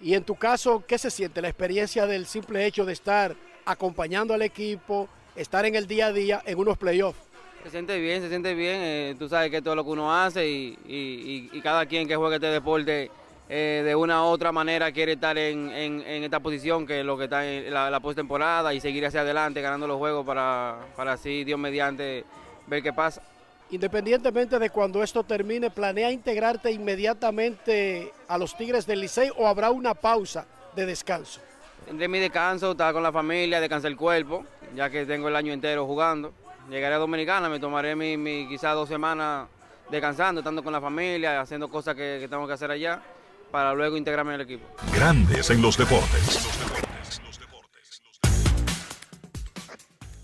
Y en tu caso, ¿qué se siente la experiencia del simple hecho de estar acompañando al equipo, estar en el día a día en unos playoffs? Se siente bien, se siente bien. eh, tú sabes que todo lo que uno hace y, y- y- cada quien que juegue este deporte eh, de una u otra manera quiere estar en, en- en esta posición que es lo que está en la, la postemporada y seguir hacia adelante ganando los juegos para, para así, Dios mediante, ver qué pasa. Independientemente de cuando esto termine, ¿planea integrarte inmediatamente a los Tigres del Licey o habrá una pausa de descanso? Tendré mi descanso, estar con la familia, descansar el cuerpo, ya que tengo el año entero jugando. Llegaré a Dominicana, me tomaré mi, mi quizás dos semanas descansando, estando con la familia, haciendo cosas que, que tengo que hacer allá, para luego integrarme en el equipo. Grandes en los deportes.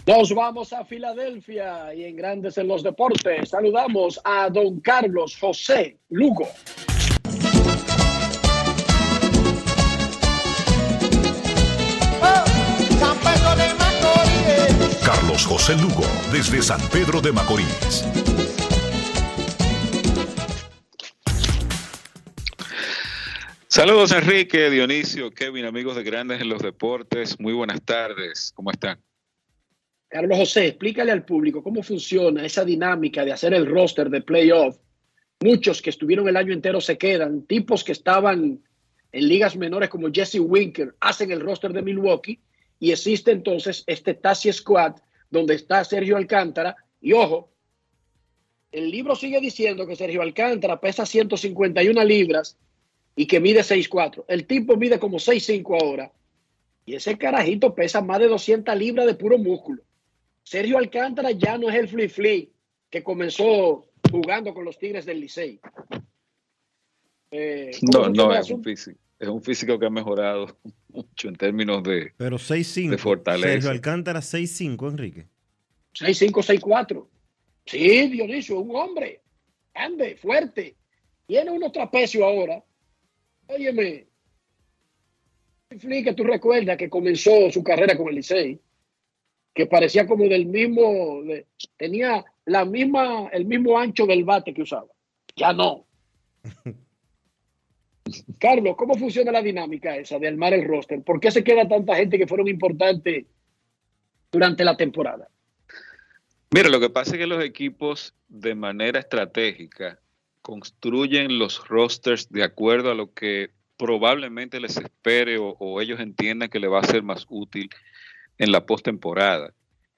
Nos vamos a Filadelfia y en Grandes en los Deportes saludamos a don Carlos José Lugo. Carlos José Lugo, desde San Pedro de Macorís. Saludos Enrique, Dionisio, Kevin, amigos de Grandes en los Deportes. Muy buenas tardes, ¿cómo están? Carlos José, explícale al público cómo funciona esa dinámica de hacer el roster de playoff. Muchos que estuvieron el año entero se quedan, tipos que estaban en ligas menores como Jesse Winker hacen el roster de Milwaukee y existe entonces este Tassi Squad donde está Sergio Alcántara y ojo, el libro sigue diciendo que Sergio Alcántara pesa 151 libras y que mide 6'4". El tipo mide como 6'5 ahora y ese carajito pesa más de 200 libras de puro músculo. Sergio Alcántara ya no es el flea flea que comenzó jugando con los Tigres del Licey. Eh, ¿cómo No, no, es un físico. Es un físico que ha mejorado mucho en términos de, Pero 6'5. de fortaleza. Sergio Alcántara 6'5, Enrique. 6'5, 6'4. Sí, Dionisio, un hombre. Ande, fuerte. Tiene unos trapecios ahora. Óyeme. Flea, que tú recuerdas que comenzó su carrera con el Licey, que parecía como del mismo, tenía la misma, el mismo ancho del bate que usaba. Ya no. Carlos, ¿cómo funciona la dinámica esa de armar el roster? ¿Por qué se queda tanta gente que fueron importantes durante la temporada? Mira, lo que pasa es que los equipos de manera estratégica construyen los rosters de acuerdo a lo que probablemente les espere o, o ellos entiendan que le va a ser más útil en la postemporada.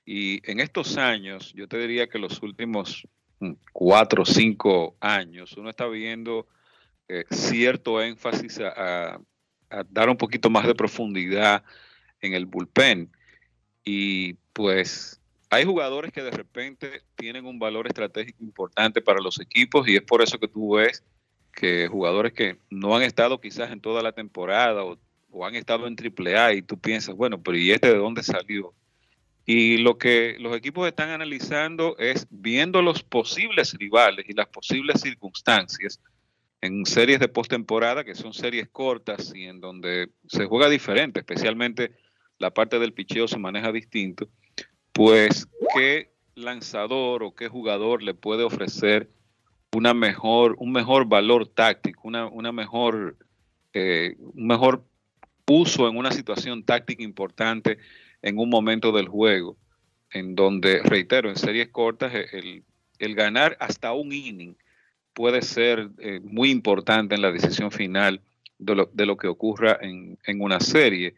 Y en estos años, yo te diría que los últimos mm, cuatro o cinco años, uno está viendo eh, cierto énfasis a, a, dar un poquito más de profundidad en el bullpen. Y pues hay jugadores que de repente tienen un valor estratégico importante para los equipos y es por eso que tú ves que jugadores que no han estado quizás en toda la temporada o, o han estado en AAA y tú piensas, bueno, pero ¿y este de dónde salió? Y lo que los equipos están analizando es viendo los posibles rivales y las posibles circunstancias en series de postemporada, que son series cortas y en donde se juega diferente, especialmente la parte del picheo se maneja distinto, pues qué lanzador o qué jugador le puede ofrecer una mejor, un mejor valor táctico, una, una mejor, eh, un mejor uso en una situación táctica importante en un momento del juego, en donde, reitero, en series cortas, el, el ganar hasta un inning puede ser eh, muy importante en la decisión final de lo, de lo que ocurra en, en, una serie.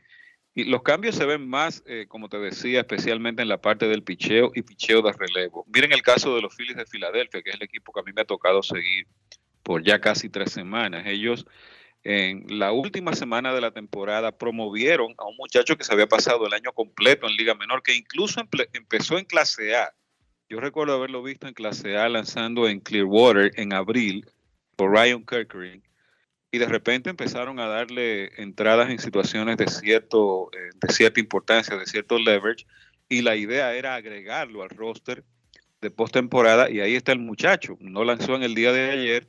Y los cambios se ven más, eh, como te decía, especialmente en la parte del picheo y picheo de relevo. Miren el caso de los Phillies de Filadelfia, que es el equipo que a mí me ha tocado seguir por ya casi tres semanas. Ellos en la última semana de la temporada promovieron a un muchacho que se había pasado el año completo en Liga Menor, que incluso empezó en clase A. Yo recuerdo haberlo visto en clase A lanzando en Clearwater en abril por Ryan Kirkering. Y de repente empezaron a darle entradas en situaciones de, cierto, eh, de cierta importancia, de cierto leverage. Y la idea era agregarlo al roster de postemporada. Y ahí está el muchacho. No lanzó en el día de ayer,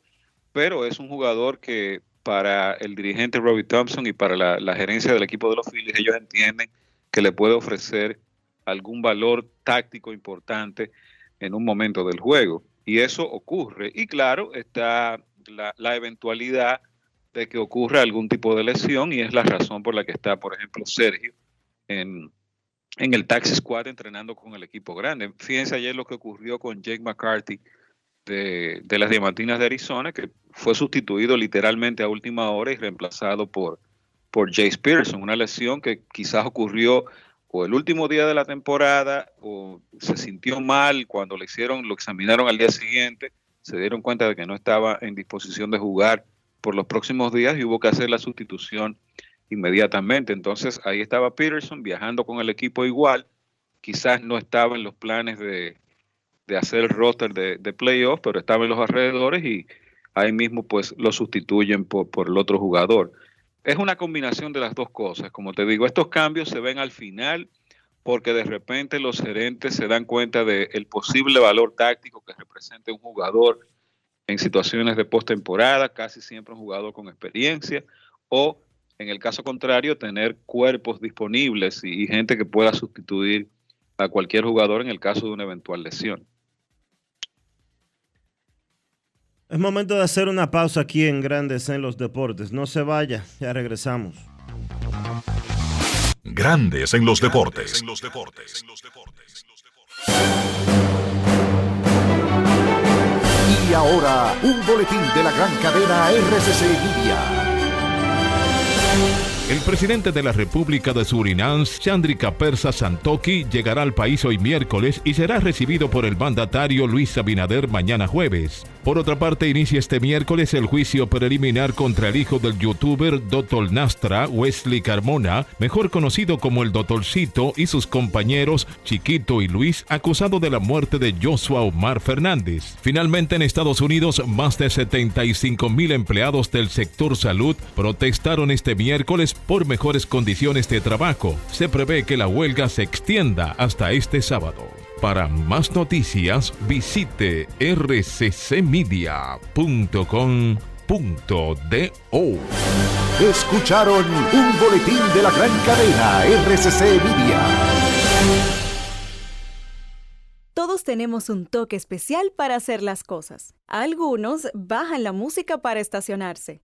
pero es un jugador que para el dirigente Robbie Thompson y para la, gerencia del equipo de los Phillies, ellos entienden que le puede ofrecer algún valor táctico importante en un momento del juego. Y eso ocurre. Y claro, está la, la eventualidad de que ocurra algún tipo de lesión y es la razón por la que está, por ejemplo, Sergio en, en el Taxi Squad entrenando con el equipo grande. Fíjense ayer lo que ocurrió con Jake McCarthy de, las Diamantinas de Arizona, que fue sustituido literalmente a última hora y reemplazado por, por Jace Pearson, una lesión que quizás ocurrió o el último día de la temporada o se sintió mal cuando le hicieron, lo examinaron al día siguiente, se dieron cuenta de que no estaba en disposición de jugar por los próximos días y hubo que hacer la sustitución inmediatamente. Entonces ahí estaba Peterson viajando con el equipo igual, quizás no estaba en los planes de, de hacer el roster de, de playoff, pero estaba en los alrededores y ahí mismo pues lo sustituyen por, por, el otro jugador. Es una combinación de las dos cosas. Como te digo, estos cambios se ven al final porque de repente los gerentes se dan cuenta del el posible valor táctico que representa un jugador en situaciones de postemporada, casi siempre un jugador con experiencia, o en el caso contrario, tener cuerpos disponibles y gente que pueda sustituir a cualquier jugador en el caso de una eventual lesión. Es momento de hacer una pausa aquí en Grandes en los Deportes. No se vaya, ya regresamos. Grandes en los Deportes. Y ahora, un boletín de la gran cadena RCC Media. El presidente de la República de Surinam, Chandrika Persa Santoki, llegará al país hoy miércoles y será recibido por el mandatario Luis Abinader mañana jueves. Por otra parte, inicia este miércoles el juicio preliminar contra el hijo del youtuber Dotol Nastra, Wesley Carmona, mejor conocido como el Dotolcito, y sus compañeros Chiquito y Luis, acusado de la muerte de Joshua Omar Fernández. Finalmente, en Estados Unidos, más de 75 mil empleados del sector salud protestaron este miércoles por mejores condiciones de trabajo. Se prevé que la huelga se extienda hasta este sábado. Para más noticias, visite rccmedia.com.do. Escucharon un boletín de la gran cadena RCC Media. Todos tenemos un toque especial para hacer las cosas. Algunos bajan la música para estacionarse.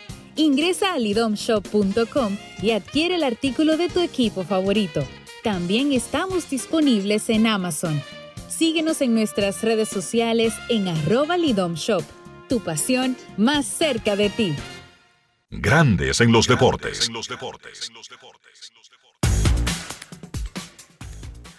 Ingresa a lidomshop.com y adquiere el artículo de tu equipo favorito. También estamos disponibles en Amazon. Síguenos en nuestras redes sociales en arroba lidomshop. Tu pasión más cerca de ti. Grandes en los deportes.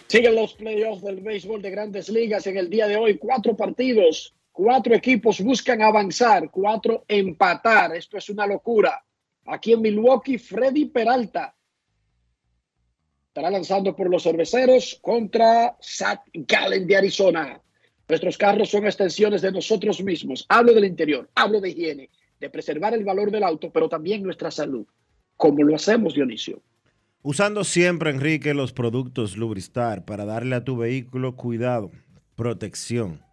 Siguen los playoffs del béisbol de grandes ligas en el día de hoy. Cuatro partidos Cuatro equipos buscan avanzar, cuatro empatar. Esto es una locura. Aquí en Milwaukee, Freddy Peralta estará lanzando por los cerveceros contra Zach Gallen de Arizona. Nuestros carros son extensiones de nosotros mismos. Hablo del interior, hablo de higiene, de preservar el valor del auto, pero también nuestra salud. como lo hacemos, Dionisio? Usando siempre, Enrique, los productos Lubristar para darle a tu vehículo cuidado, protección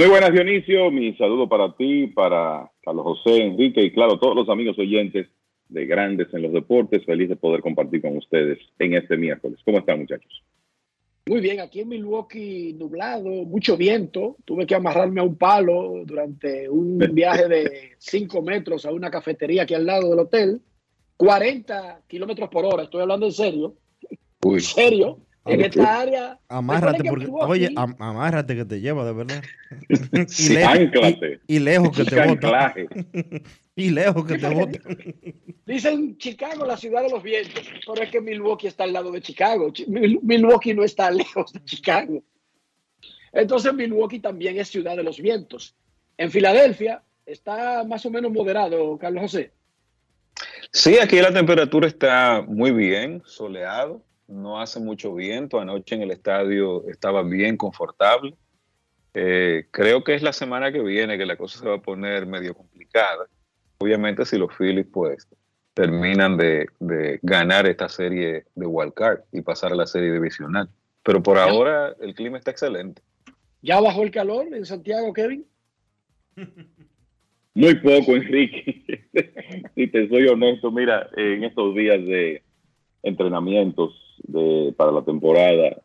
Muy buenas, Dionisio. Mi saludo para ti, para Carlos José, Enrique y, claro, todos los amigos oyentes de Grandes en los Deportes. Feliz de poder compartir con ustedes en este miércoles. ¿Cómo están, muchachos? Muy bien, aquí en Milwaukee nublado, mucho viento. Tuve que amarrarme a un palo durante un viaje de 5 metros a una cafetería aquí al lado del hotel. 40 kilómetros por hora, estoy hablando en serio. ¿En serio? En esta área. Amárrate, porque, oye, am- amárrate que te lleva, de verdad. Sí, lejos- ánclate. y, y lejos que te bota. Y lejos que te bota. Dicen Chicago, la ciudad de los vientos, pero es que Milwaukee está al lado de Chicago. Chi- Mil- Milwaukee no está lejos de Chicago. Entonces Milwaukee también es ciudad de los vientos. En Filadelfia está más o menos moderado, Carlos José. Sí, aquí la temperatura está muy bien, soleado, no hace mucho viento. Anoche en el estadio estaba bien confortable. Eh, creo que es la semana que viene que la cosa se va a poner medio complicada. Obviamente si los Phillies pues terminan de, de ganar esta serie de wild card y pasar a la serie divisional. Pero por ahora el clima está excelente. ¿Ya bajó el calor en Santiago, Kevin? Muy poco, Enrique. si te soy honesto, mira, en estos días de entrenamientos de, para la temporada,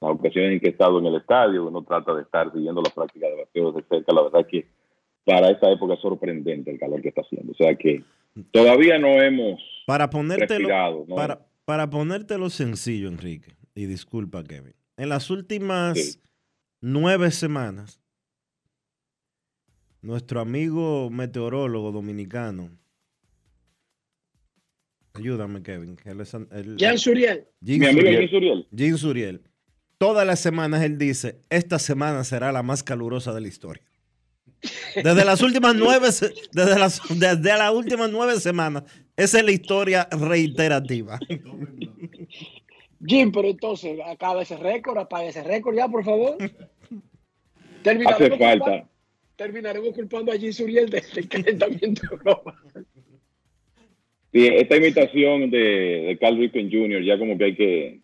las ocasiones en que he estado en el estadio, uno trata de estar siguiendo la práctica de bateo de cerca. La verdad que para esta época es sorprendente el calor que está haciendo. O sea que todavía no hemos Para ponértelo, para, para ponértelo sencillo, Enrique, y disculpa, Kevin. En las últimas nueve semanas, nuestro amigo meteorólogo dominicano, ayúdame, Kevin. que él es- él- Jean Suriel. Jean Mi amigo Suriel. Jean Suriel. Jean Suriel. Todas las semanas él dice, esta semana será la más calurosa de la historia. Desde las últimas nueve, se- desde las, desde las últimas nueve semanas. Esa es la historia reiterativa. Jim, pero entonces, acaba ese récord, apaga ese récord ya, por favor. Hace Terminaremos, falta. culpa- terminaremos culpando a Jim Suriel del, del calentamiento global. Sí, esta imitación de, de Carl Ripken Jr. ya como que hay que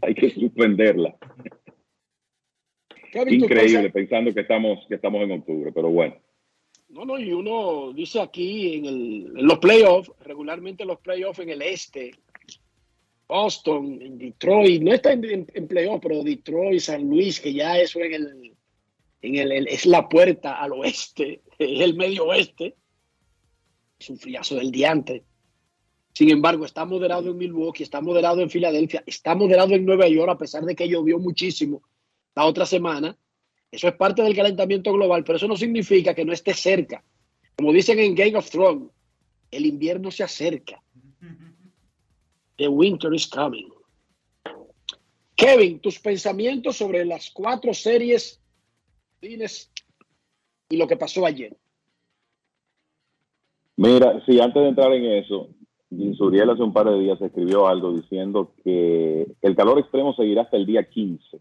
hay que suspenderla. Increíble, pensa- pensando que estamos que estamos en octubre, pero bueno. No, no, y uno dice aquí en, el- en los playoffs, regularmente los playoffs en el este, Boston, en Detroit, no está en, en, en playoff, pero Detroit, San Luis, que ya eso en el, en el, el- es la puerta al oeste, es el medio oeste, es un friazo del diante. Sin embargo, está moderado en Milwaukee, está moderado en Filadelfia, está moderado en Nueva York, a pesar de que llovió muchísimo la otra semana. Eso es parte del calentamiento global, pero eso no significa que no esté cerca. Como dicen en Game of Thrones, el invierno se acerca. The winter is coming. Kevin, tus pensamientos sobre las cuatro series y lo que pasó ayer. Mira, sí, antes de entrar en eso, Jim Suriel hace un par de días escribió algo diciendo que el calor extremo seguirá hasta el día 15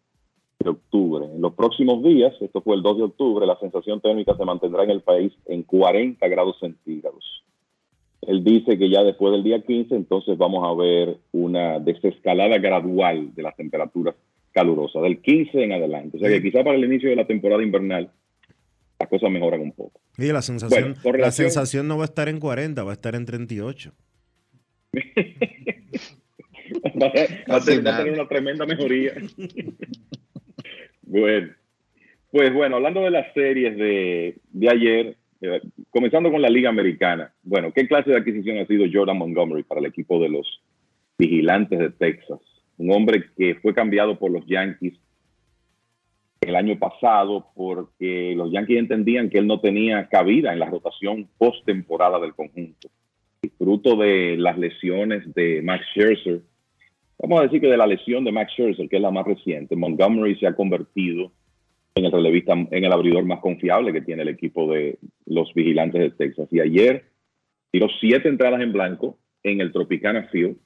de octubre. En los próximos días, esto fue el 2 de octubre, la sensación térmica se mantendrá en el país en 40 grados centígrados. Él dice que ya después del día 15, entonces vamos a ver una desescalada gradual de las temperaturas calurosas, del 15 en adelante. O sea que quizá para el inicio de la temporada invernal las cosas mejoran un poco. Y la sensación, Bueno, la sensación no va a estar en 40, va a estar en 38. Va, a, va a tener, va a tener una tremenda mejoría. bueno, pues bueno, hablando de las series de, de ayer, eh, comenzando con la Liga Americana. Bueno, ¿qué clase de adquisición ha sido Jordan Montgomery para el equipo de los Vigilantes de Texas? Un hombre que fue cambiado por los Yankees el año pasado porque los Yankees entendían que él no tenía cabida en la rotación postemporada del conjunto. Fruto de las lesiones de Max Scherzer, vamos a decir que de la lesión de Max Scherzer, que es la más reciente, Montgomery se ha convertido en el relevista, en el abridor más confiable que tiene el equipo de los vigilantes de Texas. Y ayer tiró siete entradas en blanco en el Tropicana Field.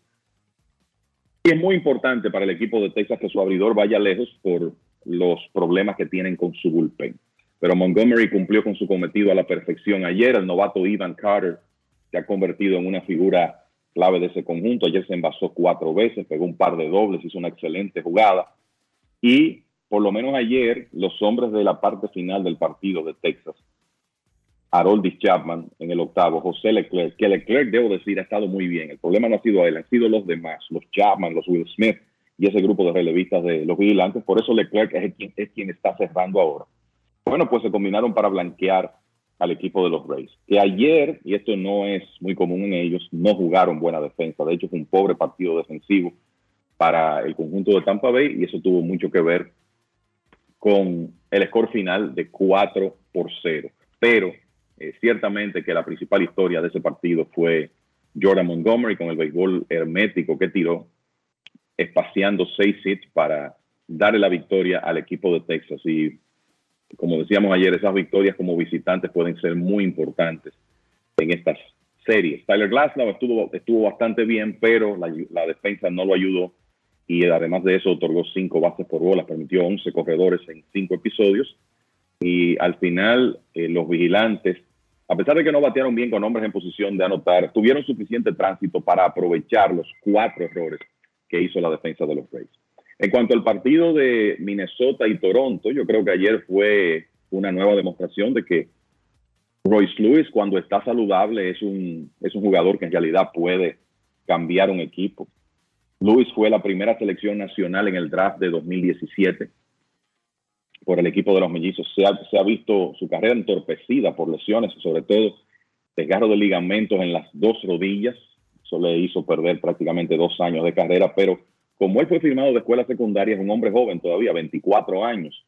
Y es muy importante para el equipo de Texas que su abridor vaya lejos por los problemas que tienen con su bullpen. Pero Montgomery cumplió con su cometido a la perfección ayer. El novato Ivan Carter se ha convertido en una figura clave de ese conjunto. Ayer se envasó cuatro veces, pegó un par de dobles, hizo una excelente jugada. Y por lo menos ayer, los hombres de la parte final del partido de Texas, Haroldis Chapman en el octavo, José Leclerc, que Leclerc, debo decir, ha estado muy bien. El problema no ha sido él, han sido los demás, los Chapman, los Will Smith y ese grupo de relevistas de los vigilantes. Por eso Leclerc es quien, es quien está cerrando ahora. Bueno, pues se combinaron para blanquear al equipo de los Rays, que ayer, y esto no es muy común en ellos, no jugaron buena defensa. De hecho, fue un pobre partido defensivo para el conjunto de Tampa Bay y eso tuvo mucho que ver con el score final de 4 por 0. Pero eh, ciertamente que la principal historia de ese partido fue Jordan Montgomery con el béisbol hermético que tiró, espaciando seis hits para darle la victoria al equipo de Texas. Y como decíamos ayer, esas victorias como visitantes pueden ser muy importantes en estas series. Tyler Glasnow estuvo, bastante bien, pero la, defensa no lo ayudó y además de eso otorgó cinco bases por bolas, permitió 11 corredores en cinco episodios y al final eh, los vigilantes, a pesar de que no batearon bien con hombres en posición de anotar, tuvieron suficiente tránsito para aprovechar los cuatro errores que hizo la defensa de los Rays. En cuanto al partido de Minnesota y Toronto, yo creo que ayer fue una nueva demostración de que Royce Lewis, cuando está saludable, es un, es un jugador que en realidad puede cambiar un equipo. Lewis fue la primera selección nacional en el draft de 2017 por el equipo de los mellizos. Se ha, visto su carrera entorpecida por lesiones, sobre todo desgarro de ligamentos en las dos rodillas. Eso le hizo perder prácticamente dos años de carrera, pero como él fue firmado de escuela secundaria, es un hombre joven todavía, 24 años.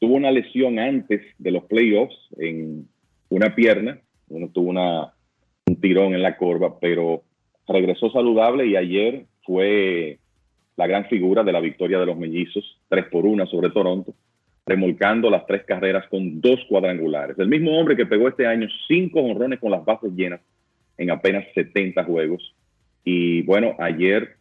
Tuvo una lesión antes de los playoffs en una pierna, uno tuvo un tirón en la corva, pero regresó saludable y ayer fue la gran figura de la victoria de los mellizos, 3 por 1 sobre Toronto. remolcando las tres carreras con dos cuadrangulares. El mismo hombre que pegó este año cinco honrones con las bases llenas en apenas 70 juegos. Y bueno, ayer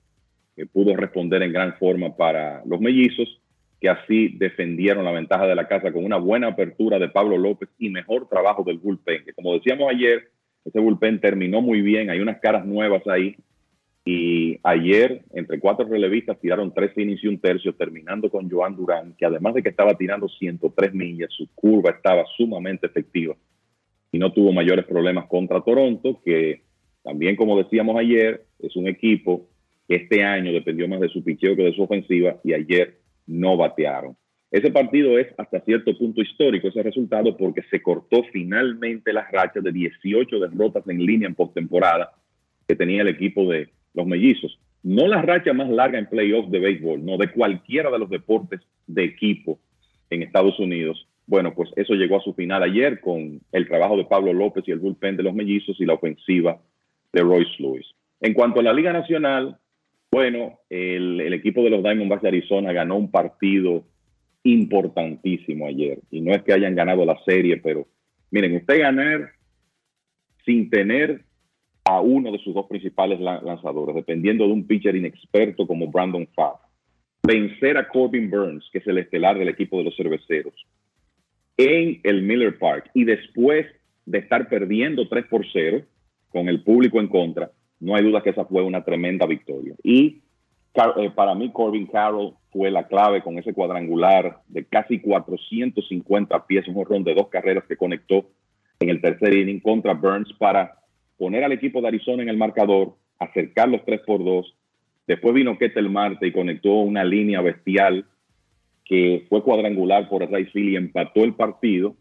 eh, pudo responder en gran forma para los mellizos, que así defendieron la ventaja de la casa con una buena apertura de Pablo López y mejor trabajo del bullpen, que como decíamos ayer, ese bullpen terminó muy bien, hay unas caras nuevas ahí. Y ayer, entre cuatro relevistas, tiraron tres innings y un tercio, terminando con Joan Durán, que además de que estaba tirando 103 millas, su curva estaba sumamente efectiva y no tuvo mayores problemas contra Toronto, que también, como decíamos ayer, es un equipo este año dependió más de su picheo que de su ofensiva y ayer no batearon. Ese partido es hasta cierto punto histórico, ese resultado, porque se cortó finalmente las rachas de 18 derrotas en línea en postemporada que tenía el equipo de los mellizos. No la racha más larga en playoffs de béisbol, no de cualquiera de los deportes de equipo en Estados Unidos. Bueno, pues eso llegó a su final ayer con el trabajo de Pablo López y el bullpen de los mellizos y la ofensiva de Royce Lewis. En cuanto a la Liga Nacional, bueno, el, equipo de los Diamondbacks de Arizona ganó un partido importantísimo ayer. Y no es que hayan ganado la serie, pero miren, usted ganar sin tener a uno de sus dos principales lanzadores, dependiendo de un pitcher inexperto como Brandon Pfaff, vencer a Corbin Burns, que es el estelar del equipo de los cerveceros, en el Miller Park y después de estar perdiendo 3 por 0 con el público en contra, no hay duda que esa fue una tremenda victoria. Y eh, para mí Corbin Carroll fue la clave con ese cuadrangular de casi 450 pies, un jorrón de dos carreras que conectó en el tercer inning contra Burns para poner al equipo de Arizona en el marcador, acercar los 3 por 2. Después vino Ketel Marte y conectó una línea bestial que fue cuadrangular por Philly y empató el partido.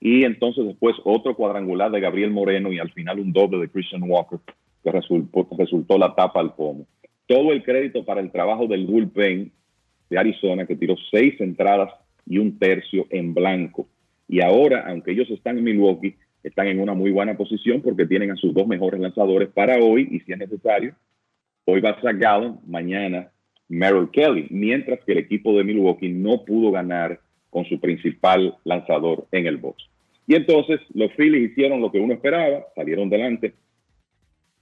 Y entonces después otro cuadrangular de Gabriel Moreno y al final un doble de Christian Walker que resultó, resultó la tapa al pomo. Todo el crédito para el trabajo del bullpen de Arizona que tiró seis entradas y un tercio en blanco. Y ahora, aunque ellos están en Milwaukee, están en una muy buena posición porque tienen a sus dos mejores lanzadores para hoy y si es necesario, hoy va Zach Gallen, mañana Merrill Kelly, mientras que el equipo de Milwaukee no pudo ganar con su principal lanzador en el box. Y entonces los Phillies hicieron lo que uno esperaba, salieron delante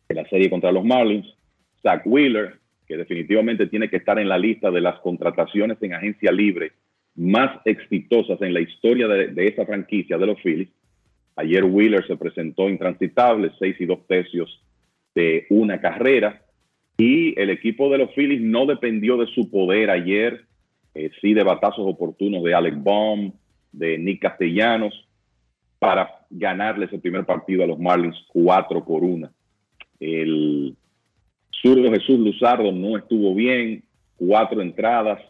en la serie contra los Marlins. Zach Wheeler, que definitivamente tiene que estar en la lista de las contrataciones en agencia libre más exitosas en la historia de, de esa franquicia de los Phillies. Ayer Wheeler se presentó intransitable, seis y dos tercios de una carrera, y el equipo de los Phillies no dependió de su poder ayer, eh, sí de batazos oportunos de Alec Baum, de Nick Castellanos, para ganarles el primer partido a los Marlins 4 por 1. El zurdo Jesús Luzardo no estuvo bien, cuatro entradas,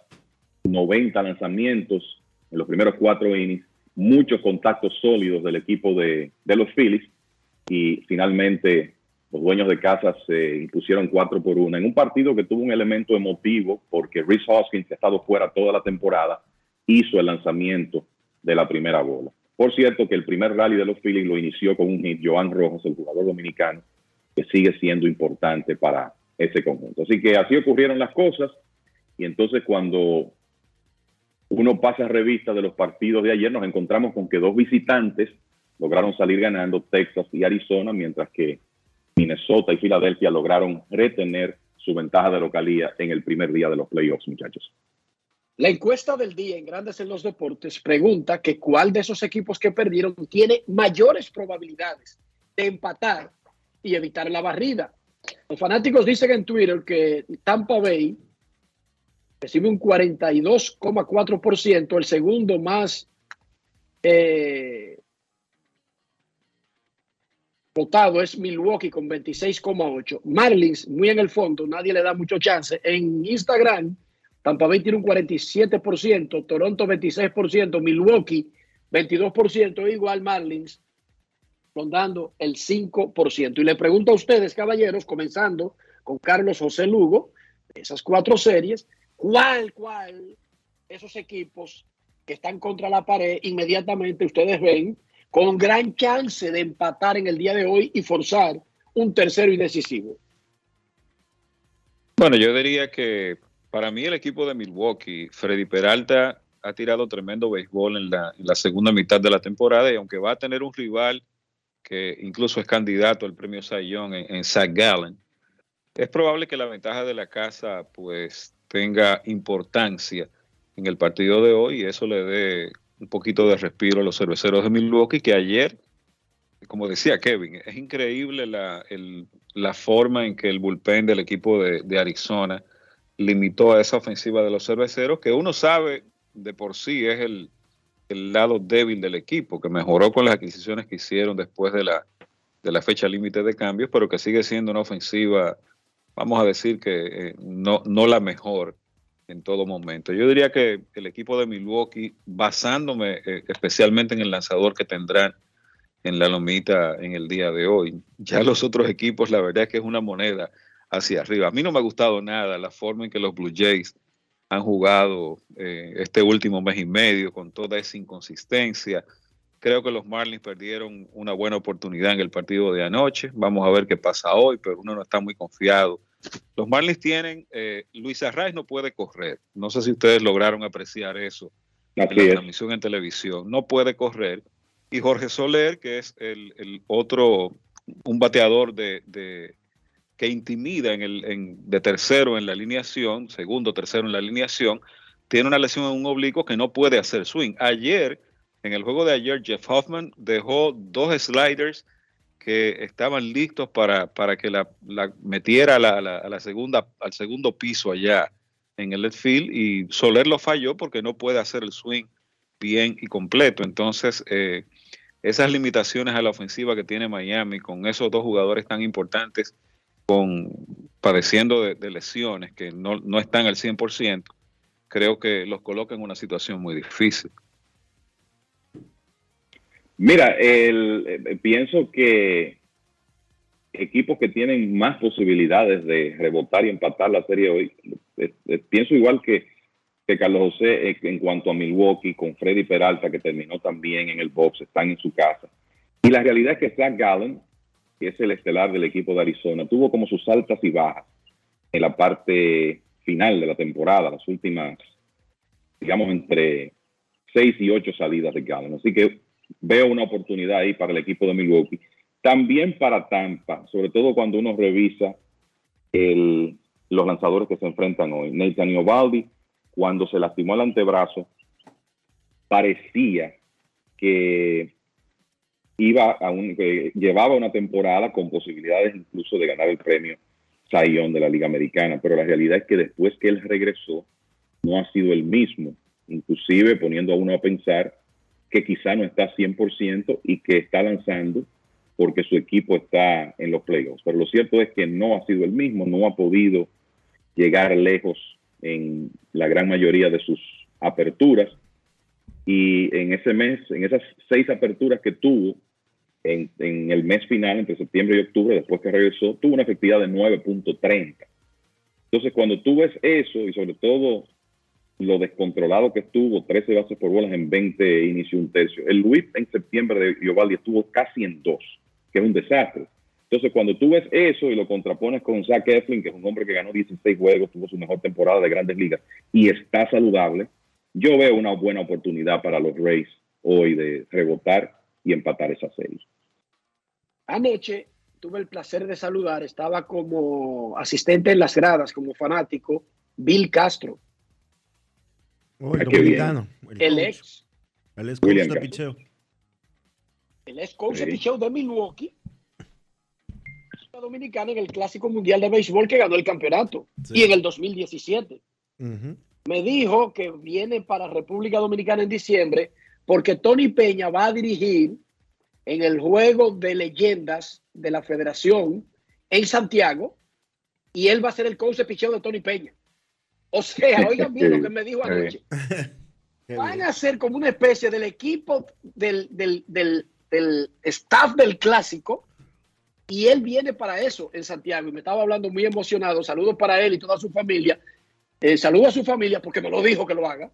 90 lanzamientos en los primeros cuatro innings, muchos contactos sólidos del equipo de, los Phillies y finalmente los dueños de casa se impusieron cuatro por una en un partido que tuvo un elemento emotivo porque Rhys Hoskins, que ha estado fuera toda la temporada, hizo el lanzamiento de la primera bola. Por cierto, que el primer rally de los Phillies lo inició con un hit Joan Rojas, el jugador dominicano, que sigue siendo importante para ese conjunto. Así que así ocurrieron las cosas y entonces cuando uno pasa revista de los partidos de ayer, nos encontramos con que dos visitantes lograron salir ganando, Texas y Arizona, mientras que Minnesota y Filadelfia lograron retener su ventaja de localía en el primer día de los playoffs, muchachos. La encuesta del día en Grandes en los Deportes pregunta que cuál de esos equipos que perdieron tiene mayores probabilidades de empatar y evitar la barrida. Los fanáticos dicen en Twitter que Tampa Bay recibe un 42,4%, el segundo más eh, votado es Milwaukee con 26,8. Marlins, muy en el fondo, nadie le da mucho chance. En Instagram, Tampa Bay tiene un 47%, Toronto 26%, Milwaukee 22%, igual Marlins rondando el 5%. Y le pregunto a ustedes, caballeros, comenzando con Carlos José Lugo, esas cuatro series, ¿cuál, cuál esos equipos que están contra la pared inmediatamente ustedes ven con gran chance de empatar en el día de hoy y forzar un tercero y. Bueno, yo diría que para mí el equipo de Milwaukee, Freddy Peralta ha tirado tremendo béisbol en la segunda mitad de la temporada y aunque va a tener un rival que incluso es candidato al premio Young en, en Zach es probable que la ventaja de la casa pues tenga importancia en el partido de hoy y eso le dé un poquito de respiro a los cerveceros de Milwaukee que ayer, como decía Kevin, es increíble la, la forma en que el bullpen del equipo de, de Arizona limitó a esa ofensiva de los cerveceros que uno sabe de por sí es el, lado débil del equipo, que mejoró con las adquisiciones que hicieron después de la, de la fecha límite de cambios, pero que sigue siendo una ofensiva, vamos a decir que eh, no, no la mejor en todo momento. Yo diría que el equipo de Milwaukee, basándome eh, especialmente en el lanzador que tendrán en la lomita en el día de hoy, ya los otros equipos, la verdad es que es una moneda hacia arriba. A mí no me ha gustado nada la forma en que los Blue Jays han jugado eh, este último mes y medio con toda esa inconsistencia. Creo que los Marlins perdieron una buena oportunidad en el partido de anoche. Vamos a ver qué pasa hoy, pero uno no está muy confiado. Los Marlins tienen, eh, Luis Arraez no puede correr. No sé si ustedes lograron apreciar eso en la es. transmisión en televisión. No puede correr. Y Jorge Soler, que es el, el otro, un bateador de, de- que intimida en el, en- de tercero en la alineación, segundo, tercero en la alineación, tiene una lesión en un oblicuo que no puede hacer swing. Ayer, en el juego de ayer, Jeff Hoffman dejó dos sliders que estaban listos para, para que la, la metiera a la, la segunda, al segundo piso allá en el left field y Soler lo falló porque no puede hacer el swing bien y completo. Entonces, eh, esas limitaciones a la ofensiva que tiene Miami con esos dos jugadores tan importantes, con padeciendo de, lesiones que no, no están al 100%, creo que los coloca en una situación muy difícil. Mira, el, eh, pienso que equipos que tienen más posibilidades de rebotar y empatar la serie hoy, eh, eh, pienso igual que, que Carlos José en cuanto a Milwaukee, con Freddy Peralta, que terminó también en el box, están en su casa. Y la realidad es que Zach Gallen, que es el estelar del equipo de Arizona, tuvo como sus altas y bajas en la parte final de la temporada, las últimas, digamos, entre seis y ocho salidas de Gallen. Así que veo una oportunidad ahí para el equipo de Milwaukee. También para Tampa, sobre todo cuando uno revisa los lanzadores que se enfrentan hoy. Nathan Ovaldi, cuando se lastimó el antebrazo, parecía que iba a un, llevaba una temporada con posibilidades incluso de ganar el premio Young de la Liga Americana, pero la realidad es que después que él regresó no ha sido el mismo, inclusive poniendo a uno a pensar que quizá no está 100% y que está lanzando porque su equipo está en los playoffs. Pero lo cierto es que no ha sido el mismo, no ha podido llegar lejos en la gran mayoría de sus aperturas. Y en ese mes, en esas seis aperturas que tuvo en, el mes final, entre septiembre y octubre, después que regresó, tuvo una efectividad de 9.30. Entonces, cuando tú ves eso y sobre todo lo descontrolado que estuvo, 13 bases por bolas en 20 inicio un tercio. El whip en septiembre de Giovaldi estuvo casi en dos, que es un desastre. Entonces, cuando tú ves eso y lo contrapones con Zach Eflin, que es un hombre que ganó 16 juegos, tuvo su mejor temporada de grandes ligas y está saludable, yo veo una buena oportunidad para los Rays hoy de rebotar y empatar esa serie. Anoche tuve el placer de saludar, estaba como asistente en las gradas, como fanático, Bill Castro, Oh, el Ah, dominicano. El, el ex, El ex coach de Castro. picheo. el ex coach de picheo de Milwaukee, dominicana en el Clásico Mundial de Béisbol que ganó el campeonato Sí. y en el 2017. Ujú. Me dijo que viene para República Dominicana en diciembre porque Tony Peña va a dirigir en el juego de leyendas de la federación en Santiago y él va a ser el coach de picheo de Tony Peña. O sea, oigan bien lo que me dijo anoche. Van a ser como una especie del equipo del, del, del, del staff del clásico y él viene para eso en Santiago y me estaba hablando muy emocionado. Saludos para él y toda su familia. Eh, saludo a su familia porque me lo dijo que lo haga.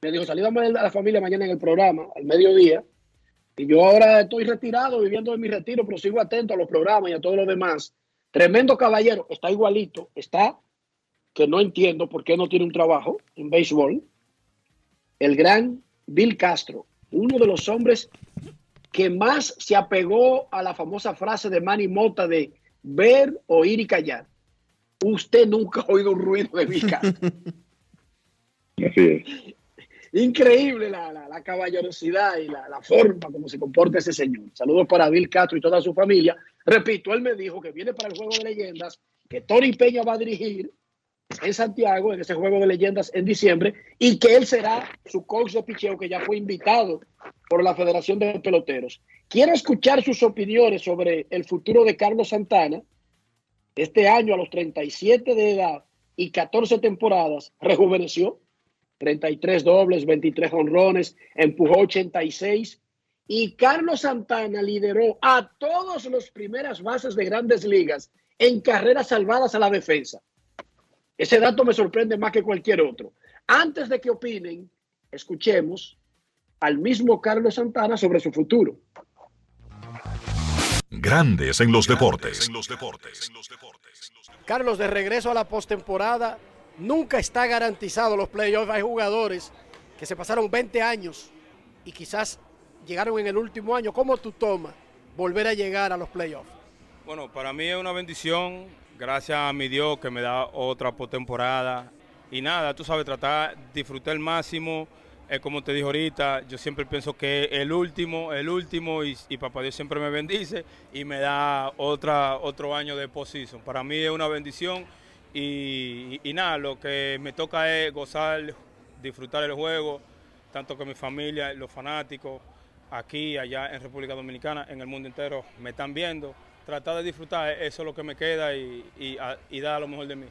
Me dijo, salídame a la familia mañana en el programa, al mediodía. Y yo ahora estoy retirado, viviendo de mi retiro, pero sigo atento a los programas y a todo lo demás. Tremendo caballero, está igualito, está que no entiendo por qué no tiene un trabajo en béisbol. el gran Bill Castro, uno de los hombres que más se apegó a la famosa frase de Manny Mota de ver, oír y callar. Usted nunca ha oído un ruido de Bill Castro. Así es. Increíble la, la, la caballerosidad y la, la, forma como se comporta ese señor. Saludos para Bill Castro y toda su familia. Repito, él me dijo que viene para el Juego de Leyendas, que Tony Peña va a dirigir en Santiago, en ese Juego de Leyendas en diciembre, y que él será su coach de picheo, que ya fue invitado por la Federación de Peloteros. Quiero escuchar sus opiniones sobre el futuro de Carlos Santana. Este año, a los 37 de edad y 14 temporadas, rejuveneció 33 dobles, 23 honrones, empujó 86. Y Carlos Santana lideró a todos los primeras bases de grandes ligas en carreras salvadas a la defensa. Ese dato me sorprende más que cualquier otro. Antes de que opinen, escuchemos al mismo Carlos Santana sobre su futuro. Grandes en los deportes. Carlos, de regreso a la postemporada, nunca está garantizado los playoffs. Hay jugadores que se pasaron 20 años y quizás llegaron en el último año. ¿Cómo tú tomas volver a llegar a los playoffs? Bueno, para mí es una bendición. Gracias a mi Dios que me da otra postemporada. Y nada, tú sabes, tratar, disfrutar el máximo. Es como te dije ahorita, yo siempre pienso que el último, el último, y, papá Dios siempre me bendice y me da otra, otro año de posición. Para mí es una bendición y, y, nada, lo que me toca es gozar, disfrutar el juego, tanto que mi familia, los fanáticos, aquí, allá en República Dominicana, en el mundo entero, me están viendo. Tratar de disfrutar, eso es lo que me queda y, y, y dar lo mejor de mí.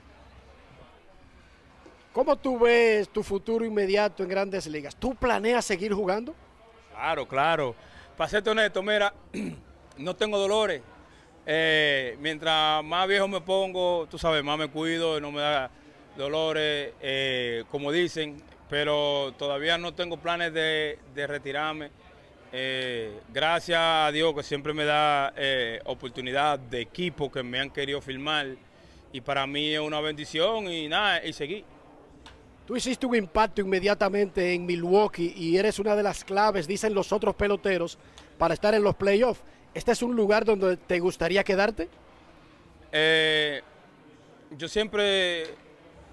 ¿Cómo tú ves tu futuro inmediato en grandes ligas? ¿Tú planeas seguir jugando? Claro, claro. Para serte honesto, mira, no tengo dolores. Eh, mientras más viejo me pongo, tú sabes, más me cuido, no me da dolores, eh, como dicen, pero todavía no tengo planes de, retirarme. Eh, gracias a Dios que siempre me da eh, oportunidad de equipo que me han querido filmar y para mí es una bendición y nada, y seguir. Tú hiciste un impacto inmediatamente en Milwaukee y eres una de las claves, dicen los otros peloteros, para estar en los playoffs. ¿Este es un lugar donde te gustaría quedarte? Eh, yo siempre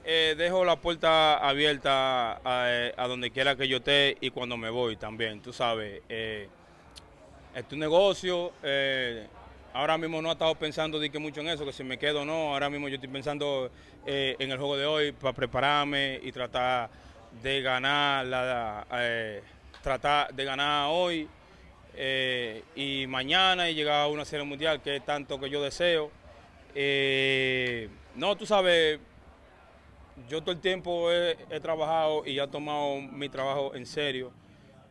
eh, dejo la puerta abierta a, a, donde quiera que yo esté y cuando me voy también, tú sabes. Eh, es tu negocio. Ahora mismo no he estado pensando de que mucho en eso, que si me quedo o no. Ahora mismo yo estoy pensando eh, en el juego de hoy para prepararme y tratar de ganar la, eh, tratar de ganar hoy eh, y mañana y llegar a una serie mundial que es tanto que yo deseo. no, tú sabes, yo todo el tiempo he, he, trabajado y he tomado mi trabajo en serio.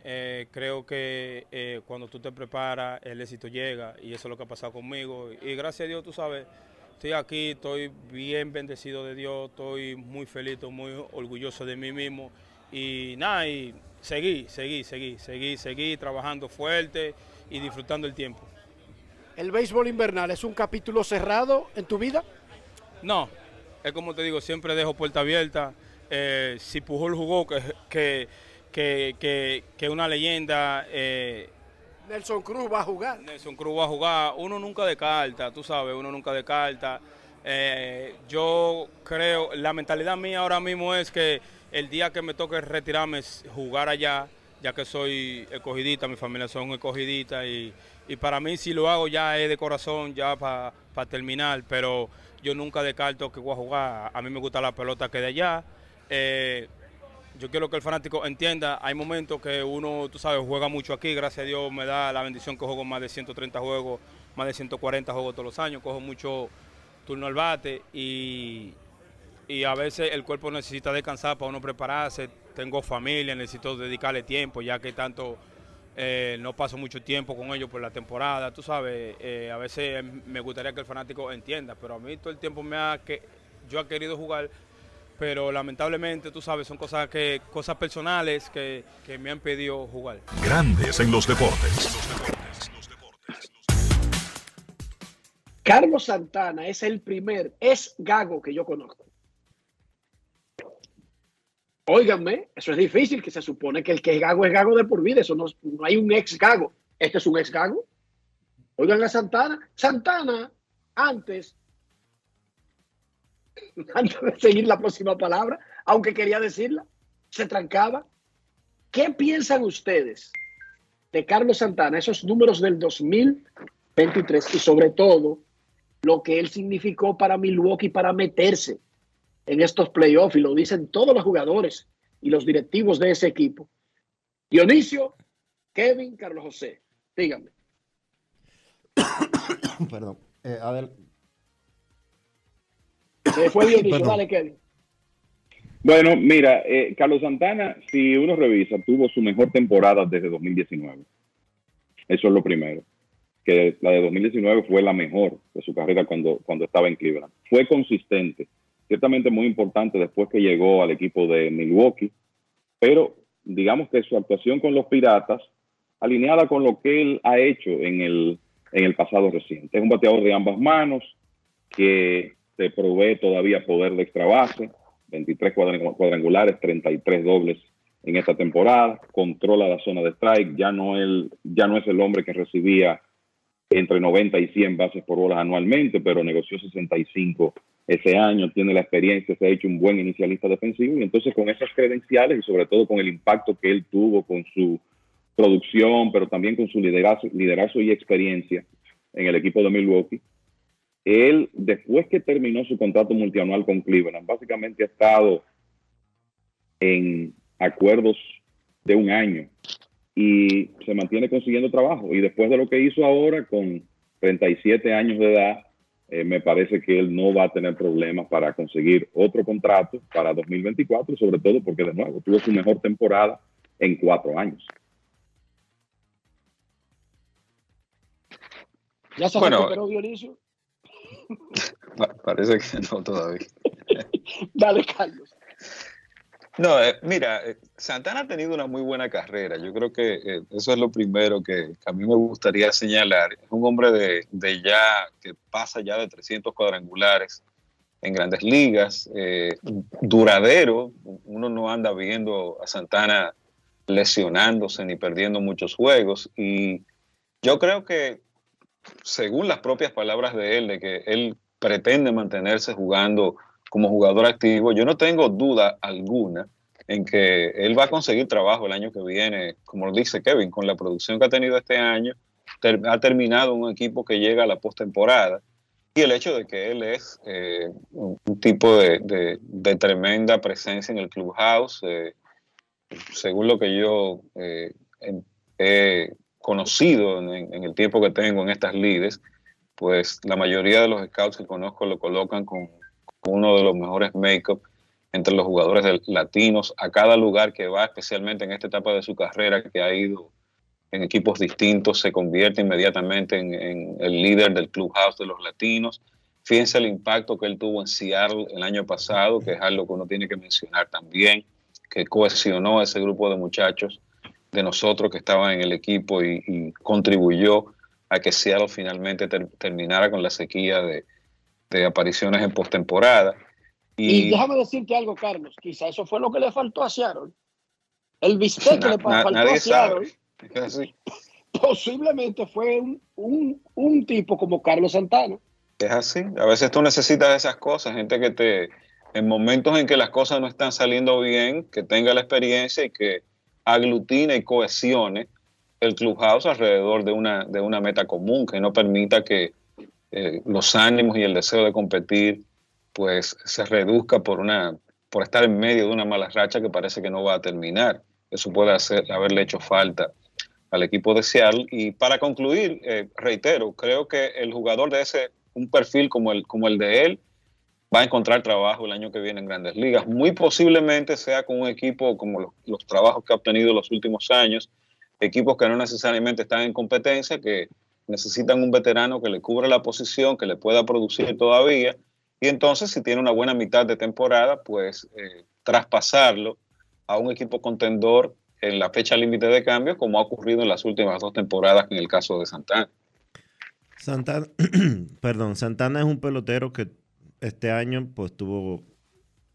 Creo que cuando tú te preparas, el éxito llega y eso es lo que ha pasado conmigo. Y gracias a Dios, tú sabes, estoy aquí, estoy bien bendecido de Dios, estoy muy feliz, muy orgulloso de mí mismo y nada, y seguí, seguí, seguí, seguí, seguí trabajando fuerte y disfrutando el tiempo. ¿El béisbol invernal es un capítulo cerrado en tu vida? No, es como te digo, siempre dejo puerta abierta. Eh, si Pujol jugó, que, que, que, que, que una leyenda... Eh, Nelson Cruz va a jugar. Nelson Cruz va a jugar. Uno nunca descarta, tú sabes, uno nunca descarta. Eh, yo creo, la mentalidad mía ahora mismo es que el día que me toque retirarme jugar allá, ya que soy escogidita, mi familia son escogiditas y, y para mí si lo hago ya es de corazón, ya para pa terminar, pero yo nunca descarto que voy a jugar. A mí me gusta la pelota que de allá. Eh, yo quiero que el fanático entienda, hay momentos que uno, tú sabes, juega mucho aquí, gracias a Dios me da la bendición que juego más de 130 juegos, más de 140 juegos todos los años, cojo mucho turno al bate y, y a veces el cuerpo necesita descansar para uno prepararse, tengo familia, necesito dedicarle tiempo, ya que tanto eh, no paso mucho tiempo con ellos por la temporada, tú sabes, eh, a veces me gustaría que el fanático entienda, pero a mí todo el tiempo me ha que yo he querido jugar pero lamentablemente, tú sabes, son cosas que cosas personales que, que me han pedido jugar. Grandes en los deportes. Carlos Santana es el primer, es Gago que yo conozco. Óiganme, eso es difícil, que se supone que el que es gago es gago de por vida, eso no, no hay un ex gago. Este es un ex gago. Oigan a Santana. Santana, antes, antes de seguir la próxima palabra, aunque quería decirla, se trancaba. ¿Qué piensan ustedes de Carlos Santana, esos números del 2023 y sobre todo lo que él significó para Milwaukee para meterse en estos playoffs y lo dicen todos los jugadores y los directivos de ese equipo. Dionisio, Kevin, Carlos José, díganme. Perdón. Eh, a ver. Fue Dionisio, dale Kevin. Bueno, mira, eh, Carlos Santana, si uno revisa, tuvo su mejor temporada desde 2019. Eso es lo primero. Que la de 2019 fue la mejor de su carrera cuando, cuando estaba en Cleveland. Fue consistente ciertamente muy importante después que llegó al equipo de Milwaukee, pero digamos que su actuación con los Piratas, alineada con lo que él ha hecho en el, en el pasado reciente. Es un bateador de ambas manos que te provee todavía poder de extra base, 23 cuadrangulares, 33 dobles en esta temporada, controla la zona de strike, ya no, él, ya no es el hombre que recibía entre 90 y 100 bases por bolas anualmente, pero negoció 65 ese año, tiene la experiencia, se ha hecho un buen inicialista defensivo y entonces con esas credenciales y sobre todo con el impacto que él tuvo con su producción, pero también con su liderazgo y experiencia en el equipo de Milwaukee, él después que terminó su contrato multianual con Cleveland, básicamente ha estado en acuerdos de un año y se mantiene consiguiendo trabajo. Y después de lo que hizo ahora con 37 años de edad, eh, me parece que él no va a tener problemas para conseguir otro contrato para 2024, sobre todo porque de nuevo tuvo su mejor temporada en cuatro años. ¿Ya se bueno, recuperó Dionisio? Parece que no todavía. Dale, Carlos. No, eh, mira, eh, Santana ha tenido una muy buena carrera. Yo creo que eh, eso es lo primero que, a mí me gustaría señalar. Es un hombre de, de, ya que pasa ya de 300 cuadrangulares en grandes ligas, duradero. Uno no anda viendo a Santana lesionándose ni perdiendo muchos juegos. Y yo creo que, según las propias palabras de él, de que él pretende mantenerse jugando como jugador activo, yo no tengo duda alguna en que él va a conseguir trabajo el año que viene, como lo dice Kevin, con la producción que ha tenido este año, ha terminado un equipo que llega a la postemporada. Y el hecho de que él es eh, un, tipo de, tremenda presencia en el clubhouse, eh, según lo que yo eh, he conocido en, en, el tiempo que tengo en estas lides, pues la mayoría de los scouts que conozco lo colocan con uno de los mejores make-up entre los jugadores latinos a cada lugar que va, especialmente en esta etapa de su carrera que ha ido en equipos distintos, se convierte inmediatamente en, el líder del clubhouse de los latinos. Fíjense el impacto que él tuvo en Seattle el año pasado, que es algo que uno tiene que mencionar también, que cohesionó a ese grupo de muchachos de nosotros que estaban en el equipo y, contribuyó a que Seattle finalmente terminara con la sequía de, de apariciones en postemporada. Y, déjame decirte algo, Carlos, quizá eso fue lo que le faltó a Seattle. El bistec que le faltó a Seattle. Posiblemente fue un, un, tipo como Carlos Santana. Es así. A veces tú necesitas esas cosas, gente que te, en momentos en que las cosas no están saliendo bien, que tenga la experiencia y que aglutine y cohesione el clubhouse alrededor de una, de una meta común, que no permita que eh, los ánimos y el deseo de competir pues se reduzca por una por estar en medio de una mala racha que parece que no va a terminar. Eso puede hacer, haberle hecho falta al equipo de Seattle. Y para concluir, eh, reitero, creo que el jugador de ese, un perfil como el, como el de él, va a encontrar trabajo el año que viene en grandes ligas. Muy posiblemente sea con un equipo como los, trabajos que ha obtenido los últimos años, equipos que no necesariamente están en competencia, que necesitan un veterano que le cubra la posición, que le pueda producir todavía. Y entonces, si tiene una buena mitad de temporada, pues eh, traspasarlo a un equipo contendor en la fecha límite de cambio, como ha ocurrido en las últimas dos temporadas en el caso de Santana. Santana, perdón, Santana es un pelotero que este año pues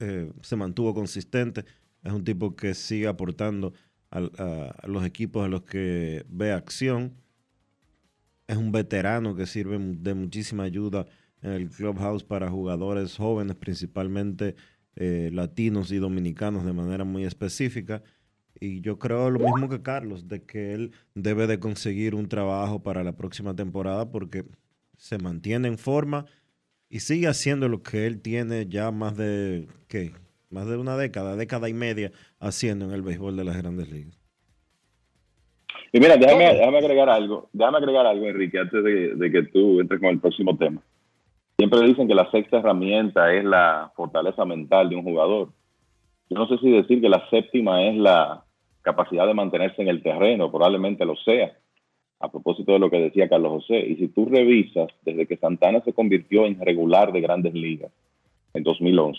eh, se mantuvo consistente. Es un tipo que sigue aportando a, a los equipos a los que ve acción. Es un veterano que sirve de muchísima ayuda en el clubhouse para jugadores jóvenes, principalmente eh, latinos y dominicanos de manera muy específica. Y yo creo lo mismo que Carlos, de que él debe de conseguir un trabajo para la próxima temporada porque se mantiene en forma y sigue haciendo lo que él tiene ya más de, ¿qué? Más de una década, década y media haciendo en el béisbol de las grandes ligas. Y mira, déjame, déjame agregar algo, déjame agregar algo, Enrique, antes de, de que tú entres con el próximo tema. Siempre dicen que la sexta herramienta es la fortaleza mental de un jugador. Yo no sé si decir que la séptima es la capacidad de mantenerse en el terreno, probablemente lo sea, a propósito de lo que decía Carlos José. Y si tú revisas, desde que Santana se convirtió en regular de grandes ligas en 2011,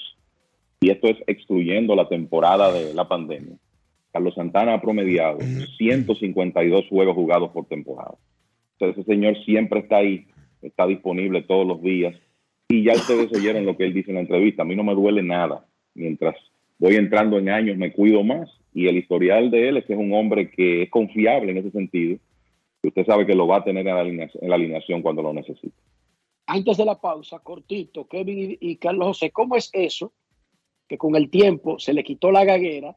y esto es excluyendo la temporada de la pandemia, Carlos Santana ha promediado 152 juegos jugados por temporada. Entonces, ese señor siempre está ahí, está disponible todos los días y ya ustedes oyeron lo que él dice en la entrevista. A mí no me duele nada. Mientras voy entrando en años, me cuido más. Y el historial de él es que es un hombre que es confiable en ese sentido. Y usted sabe que lo va a tener en la alineación, en la alineación cuando lo necesite. Antes de la pausa, cortito, Kevin y, Carlos José, ¿cómo es eso? Que con el tiempo se le quitó la gaguera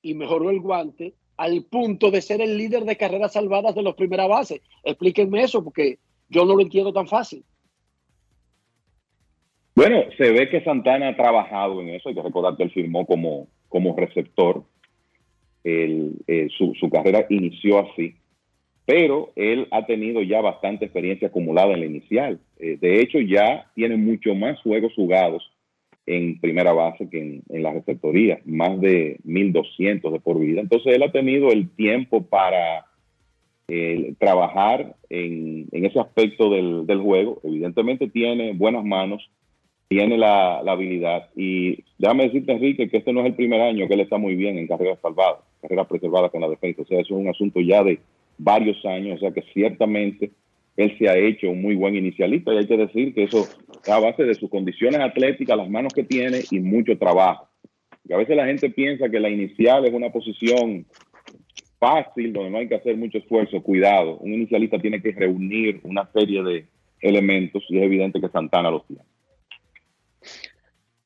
y mejoró el guante al punto de ser el líder de carreras salvadas de los primeras bases. Explíquenme eso porque yo no lo entiendo tan fácil. Bueno, se ve que Santana ha trabajado en eso. Hay que recordar que él firmó como, como receptor. Eh, su, carrera inició así, pero él ha tenido ya bastante experiencia acumulada en la inicial. Eh, de hecho, ya tiene mucho más juegos jugados en primera base que en, la receptoría, más de 1.200 de por vida. Entonces, él ha tenido el tiempo para eh, trabajar en, ese aspecto del, del juego. Evidentemente tiene buenas manos tiene la, habilidad. Y déjame decirte, Enrique, que este no es el primer año que él está muy bien en carreras salvadas, carreras preservadas con la defensa. O sea, eso es un asunto ya de varios años. O sea, que ciertamente él se ha hecho un muy buen inicialista. Y hay que decir que eso es a base de sus condiciones atléticas, las manos que tiene y mucho trabajo. Y a veces la gente piensa que la inicial es una posición fácil, donde no hay que hacer mucho esfuerzo. Cuidado, un inicialista tiene que reunir una serie de elementos y es evidente que Santana los tiene.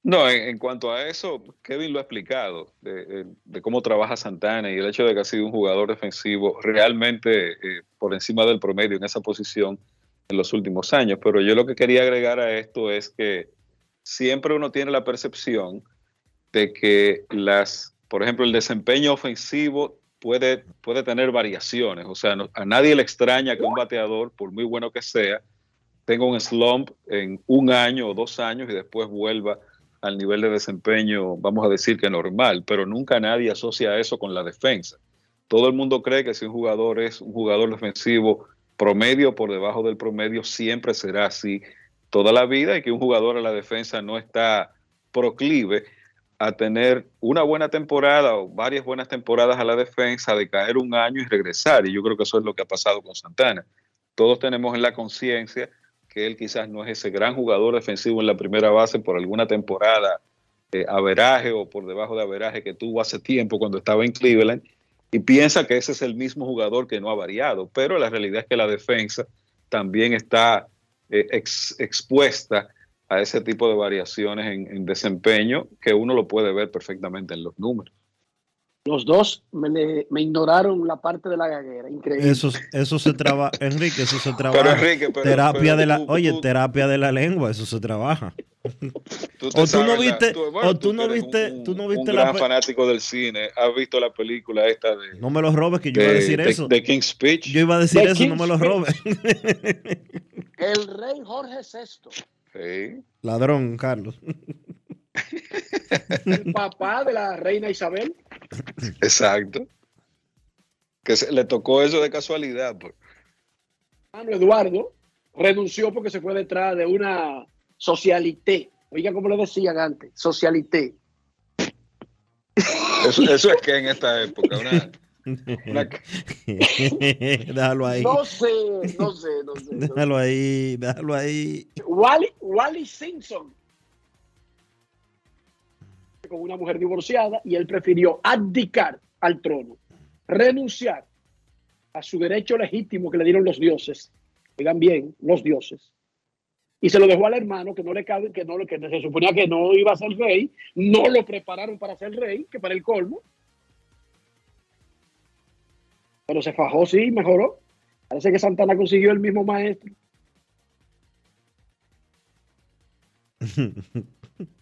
No, en, cuanto a eso, Kevin lo ha explicado, de, cómo trabaja Santana y el hecho de que ha sido un jugador defensivo realmente eh, por encima del promedio en esa posición en los últimos años. Pero yo lo que quería agregar a esto es que siempre uno tiene la percepción de que las, por ejemplo, el desempeño ofensivo puede, puede tener variaciones. O sea, a nadie le extraña que un bateador, por muy bueno que sea, tenga un slump en un año o dos años y después vuelva al nivel de desempeño, vamos a decir que normal, pero nunca nadie asocia eso con la defensa. Todo el mundo cree que si un jugador es un jugador defensivo promedio por debajo del promedio, siempre será así toda la vida y que un jugador a la defensa no está proclive a tener una buena temporada o varias buenas temporadas a la defensa, de caer un año y regresar. Y yo creo que eso es lo que ha pasado con Santana. Todos tenemos en la conciencia que él quizás no es ese gran jugador defensivo en la primera base por alguna temporada eh, averaje o por debajo de averaje que tuvo hace tiempo cuando estaba en Cleveland y piensa que ese es el mismo jugador que no ha variado, pero la realidad es que la defensa también está eh, expuesta a ese tipo de variaciones en desempeño que uno lo puede ver perfectamente en los números. Los dos me, ignoraron la parte de la gaguera, increíble. Eso, eso se trabaja, Enrique, eso se trabaja. terapia de la, oye, terapia de la lengua, eso se trabaja. o tú no viste, o tú, no viste, tú no viste un gran fanático del cine, has visto la película esta de. No me los robes, que yo iba a decir eso. De King's Speech. Yo iba a decir eso, no me los robes. El rey Jorge VI. Sí. Ladrón, Carlos. El papá de la reina Isabel. Exacto. Que se, le tocó eso de casualidad. Pues. Eduardo renunció porque se fue detrás de una socialité. Oiga, como lo decían antes, socialité. Eso, eso es que en esta época, una, déjalo ahí. No sé, no sé, no sé. Déjalo ahí, déjalo ahí. Wally, Wally Simpson con una mujer divorciada y él prefirió abdicar al trono, renunciar a su derecho legítimo que le dieron los dioses, digan bien, los dioses, y se lo dejó al hermano que no le cabe, que no que se suponía que no iba a ser rey, no lo prepararon para ser rey, que para el colmo. Pero se fajó, sí, mejoró. Parece que Santana consiguió el mismo maestro.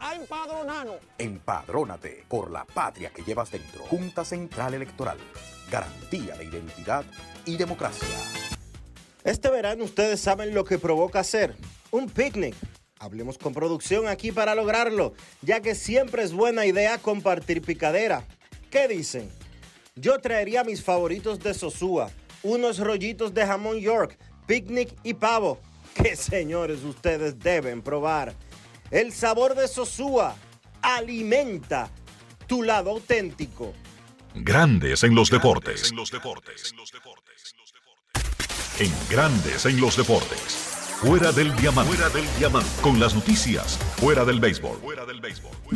a empadronarnos. Empadrónate por la patria que llevas dentro. Junta Central Electoral. Garantía de identidad y democracia. Este verano ustedes saben lo que provoca hacer. Un picnic. Hablemos con producción aquí para lograrlo, ya que siempre es buena idea compartir picadera. ¿Qué dicen? Yo traería mis favoritos de Sosúa, unos rollitos de jamón York, picnic y pavo, que señores ustedes deben probar. El sabor de Sosúa alimenta tu lado auténtico. Grandes en los deportes. En Grandes en los deportes. Fuera del diamante. Fuera del diamante. Con las noticias. Fuera del béisbol.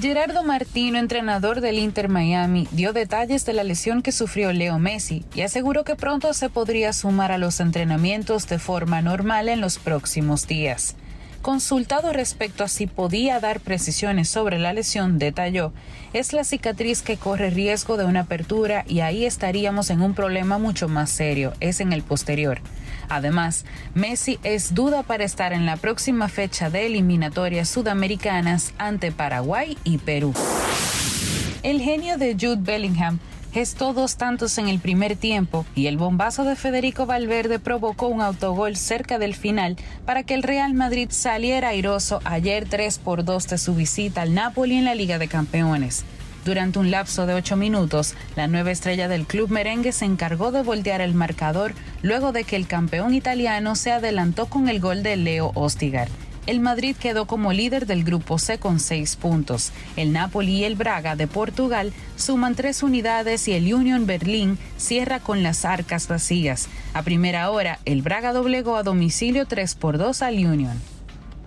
Gerardo Martino, entrenador del Inter Miami, dio detalles de la lesión que sufrió Leo Messi y aseguró que pronto se podría sumar a los entrenamientos de forma normal en los próximos días. Consultado respecto a si podía dar precisiones sobre la lesión, detalló, es la cicatriz que corre riesgo de una apertura y ahí estaríamos en un problema mucho más serio, es en el posterior. Además, Messi es duda para estar en la próxima fecha de eliminatorias sudamericanas ante Paraguay y Perú. El genio de Jude Bellingham gestó dos tantos en el primer tiempo y el bombazo de Federico Valverde provocó un autogol cerca del final para que el Real Madrid saliera airoso ayer 3 por 2 de su visita al Napoli en la Liga de Campeones. Durante un lapso de ocho minutos, la nueva estrella del club merengue se encargó de voltear el marcador luego de que el campeón italiano se adelantó con el gol de Leo Ostigar. El Madrid quedó como líder del grupo C con seis puntos. El Napoli y el Braga de Portugal suman tres unidades y el Union Berlín cierra con las arcas vacías. A primera hora, el Braga doblegó a domicilio 3 por 2 al Union.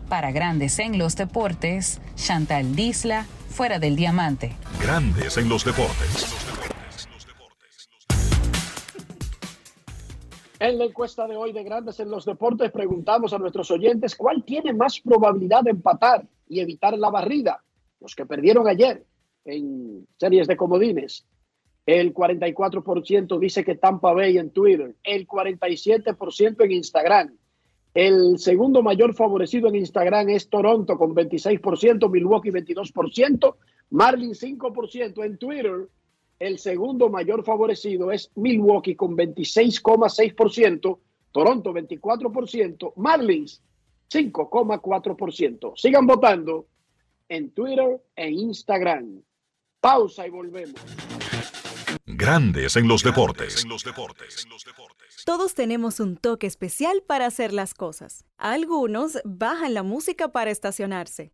Para grandes en los deportes, Chantal Disla, fuera del diamante. Grandes en los deportes. En la encuesta de hoy de Grandes en los Deportes preguntamos a nuestros oyentes cuál tiene más probabilidad de empatar y evitar la barrida. Los que perdieron ayer en series de comodines. El 44% dice que Tampa Bay en Twitter, el 47% en Instagram. El segundo mayor favorecido en Instagram es Toronto con 26%, Milwaukee 22%, Marlin 5% en Twitter. El segundo mayor favorecido es Milwaukee con 26,6%, Toronto 24%, Marlins 5,4%. Sigan votando en Twitter e Instagram. Pausa y volvemos. Grandes en los deportes. Todos tenemos un toque especial para hacer las cosas. Algunos bajan la música para estacionarse.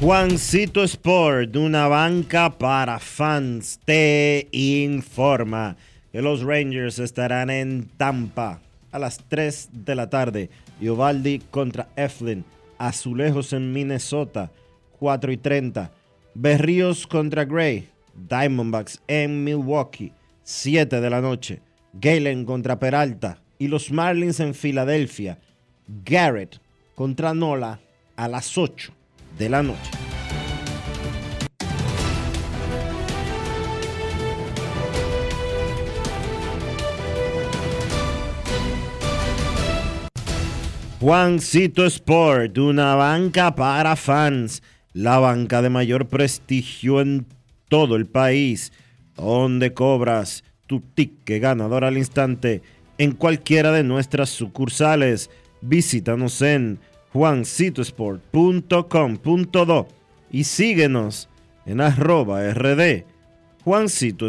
Juancito Sport, una banca para fans, te informa que los Rangers estarán en Tampa a las 3 de la tarde. Giovaldi contra Eflin, Azulejos en Minnesota, 4 y 30. Berríos contra Gray, Diamondbacks en Milwaukee, 7 de la noche. Galen contra Peralta y los Marlins en Filadelfia. Garrett contra Nola a las 8 de la noche. Juancito Sport, una banca para fans, la banca de mayor prestigio en todo el país, donde cobras tu ticket ganador al instante en cualquiera de nuestras sucursales. Visítanos en juancitosport.com.do y síguenos en arroba rd Juancito.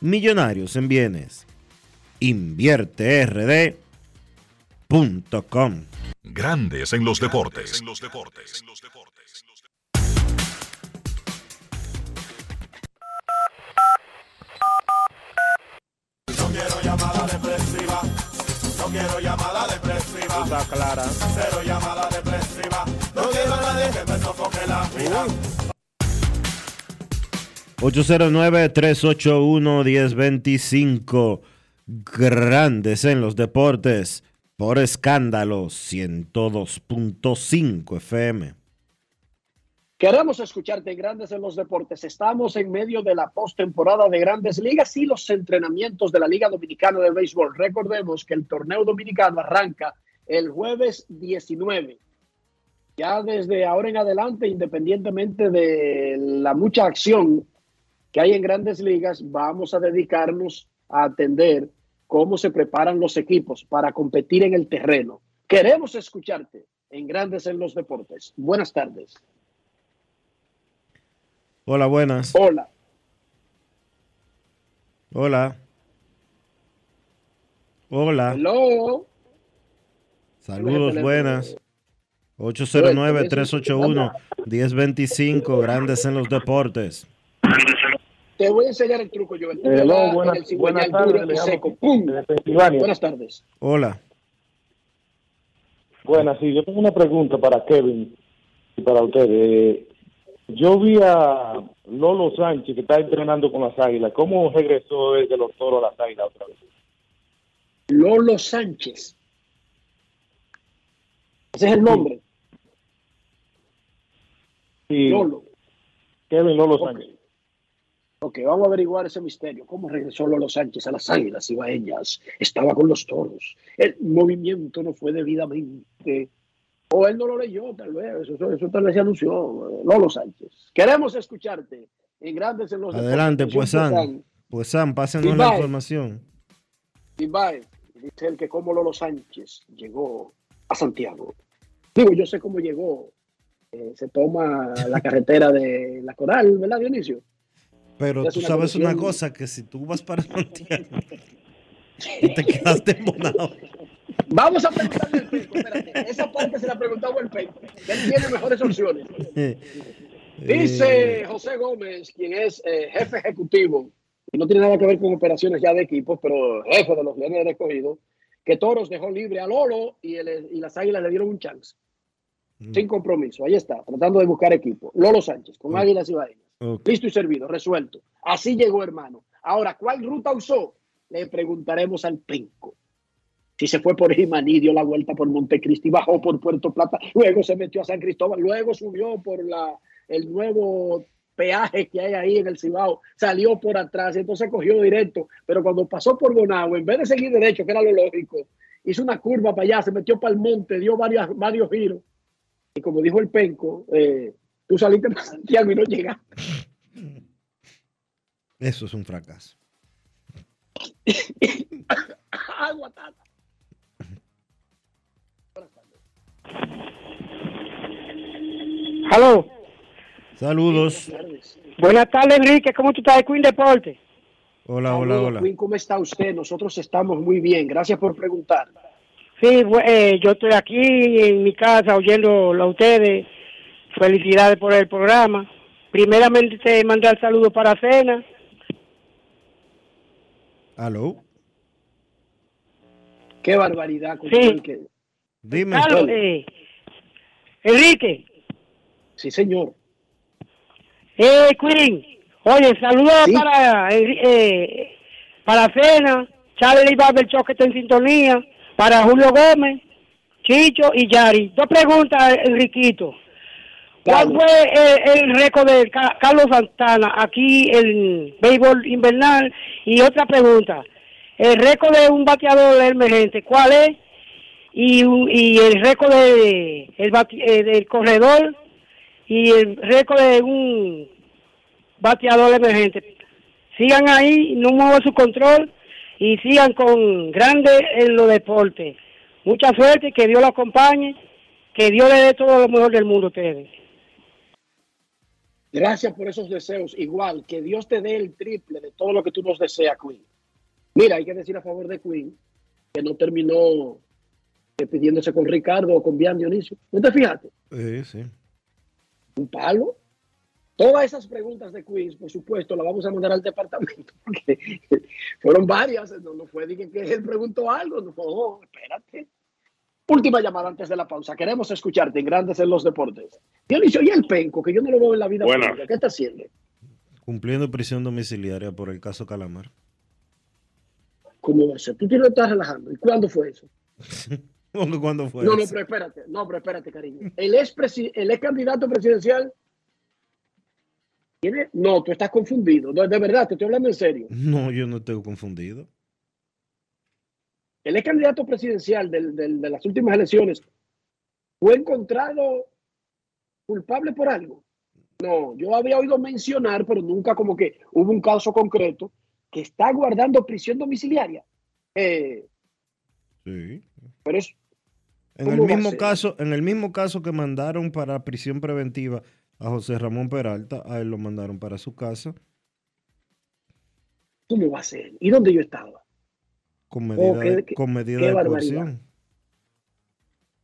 millonarios en bienes. InvierteRD.com. Grandes en los deportes. No quiero llamada depresiva. No quiero llamada depresiva. Está clara. Cero llamada depresiva. No quiero a nadie que me sofoque la vida. 809-381-1025. Grandes en los deportes. Por escándalo 102.5 FM. Queremos escucharte Grandes en los Deportes. Estamos en medio de la postemporada de Grandes Ligas y los entrenamientos de la Liga Dominicana de Béisbol. Recordemos que el torneo dominicano arranca el jueves 19. Ya desde ahora en adelante, independientemente de la mucha acción que hay en Grandes Ligas, vamos a dedicarnos a atender cómo se preparan los equipos para competir en el terreno. Queremos escucharte en Grandes en los Deportes. Buenas tardes. Hola, buenas. Hola. Hola. Hola. Hello. Saludos, buenas. 809-381-1025, Grandes en los Deportes. Te voy a enseñar el truco, yo. Hello, buenas, buenas tardes. desde Pensilvania. Buenas tardes. Hola. Buenas, sí, yo tengo una pregunta para Kevin y para ustedes. Yo vi a Lolo Sánchez que está entrenando con las Águilas. ¿Cómo regresó de los toros a las Águilas otra vez? Lolo Sánchez. Ese es el nombre. Sí. Lolo. Kevin Lolo Sánchez. Ok, vamos a averiguar ese misterio. ¿Cómo regresó Lolo Sánchez a las Águilas Ibaeñas? Estaba con los toros. El movimiento no fue debidamente. O él no lo leyó, tal vez. Eso, eso, eso tal vez se anunció. Lolo Sánchez. Queremos escucharte en Grandes en los Adelante, Deportes. pues San. Pues San, pásenos la información. Ibai, dice él que cómo Lolo Sánchez llegó a Santiago. Digo, yo sé cómo llegó. Eh, se toma la carretera de la Coral, ¿verdad, Dionisio? Pero tú una sabes una cosa, que si tú vas para Santiago y te quedaste embonado. Vamos a preguntarle al Penco, espérate. Esa parte se la preguntamos al Penco. que Él tiene mejores opciones. Eh, Dice José Gómez, quien es eh, jefe ejecutivo, y no tiene nada que ver con operaciones ya de equipos, pero jefe de los Leones del Escogido, que Toros dejó libre a Lolo y, el- y las Águilas le dieron un chance. Sin compromiso. Ahí está, tratando de buscar equipo. Lolo Sánchez, con Águilas y. Ok. Listo y servido, resuelto. Así llegó, hermano. Ahora, ¿cuál ruta usó? Le preguntaremos al Penco. Si se fue por Jimaní, dio la vuelta por Montecristi, bajó por Puerto Plata, luego se metió a San Cristóbal, luego subió por la, el nuevo peaje que hay ahí en el Cibao, salió por atrás, entonces cogió directo, pero cuando pasó por Bonao, en vez de seguir derecho, que era lo lógico, hizo una curva para allá, se metió para el monte, dio varios, varios giros, y como dijo el Penco, eh, tú saliste para Santiago y no llegaste. Eso es un fracaso. Agua, tata. Aló. Saludos. Buenas tardes, Enrique. ¿Cómo tú estás de Queen Deporte? Hola, hola, Saludos, hola. Queen, ¿Cómo está usted? Nosotros estamos muy bien. Gracias por preguntar. Sí, eh, yo estoy aquí en mi casa oyendo a ustedes. Felicidades por el programa. Primeramente, te mandar saludos para Cena. ¿Aló? Qué barbaridad. con Sí. que- Dime. Carlos, eh, Enrique. Sí, señor. Eh, Queen. Oye, saludos para Enri- eh, para Cena, Charlie Barber que está en sintonía, para Julio Gómez, Chicho y Yari. Dos preguntas, Enriquito. ¿Cuál fue eh, el récord de Ca- Carlos Santana aquí en béisbol invernal? Y otra pregunta, el récord de un bateador emergente, ¿cuál es? Y, y el récord de, el bate- eh, del corredor y el récord de un bateador emergente. Sigan ahí, no muevan su control y sigan con grande en los deportes. Mucha suerte, que Dios lo acompañe, que Dios le dé todo lo mejor del mundo a ustedes. Gracias por esos deseos. Igual, que Dios te dé el triple de todo lo que tú nos deseas, Queen. Mira, hay que decir a favor de Queen que no terminó eh, pidiéndose con Ricardo o con Bian Dionisio. ¿No te fijaste? Sí, sí. Un palo. Todas esas preguntas de quiz, por supuesto, las vamos a mandar al departamento, porque fueron varias. No, no fue de que, que él preguntó algo. No, espérate. Última llamada antes de la pausa. Queremos escucharte en Grandes en los Deportes. Dionisio, ¿y el penco? Que yo no lo veo en la vida Buenas. pública. ¿Qué está haciendo? Cumpliendo prisión domiciliaria por el caso Calamar. ¿Cómo va a ser? Tú te lo estás relajando. ¿Y cuándo fue eso? ¿Cómo que ¿Cuándo fue No, no, eso? pero espérate. No, pero espérate, cariño. El ex, presi- el ex candidato presidencial. ¿Tiene? No, tú estás confundido. No, de verdad, te estoy hablando en serio. No, yo no estoy confundido. El ex candidato presidencial del- del- de las últimas elecciones fue encontrado culpable por algo. No, yo había oído mencionar, pero nunca como que hubo un caso concreto que está guardando prisión domiciliaria. Eh, Sí. pero es En el ¿Cómo va a mismo caso, en el mismo caso que mandaron para prisión preventiva a José Ramón Peralta, a él lo mandaron para su casa ¿Cómo va a ser? ¿Y dónde yo estaba? Con medida, Oh, qué- de, con medida qué de coerción.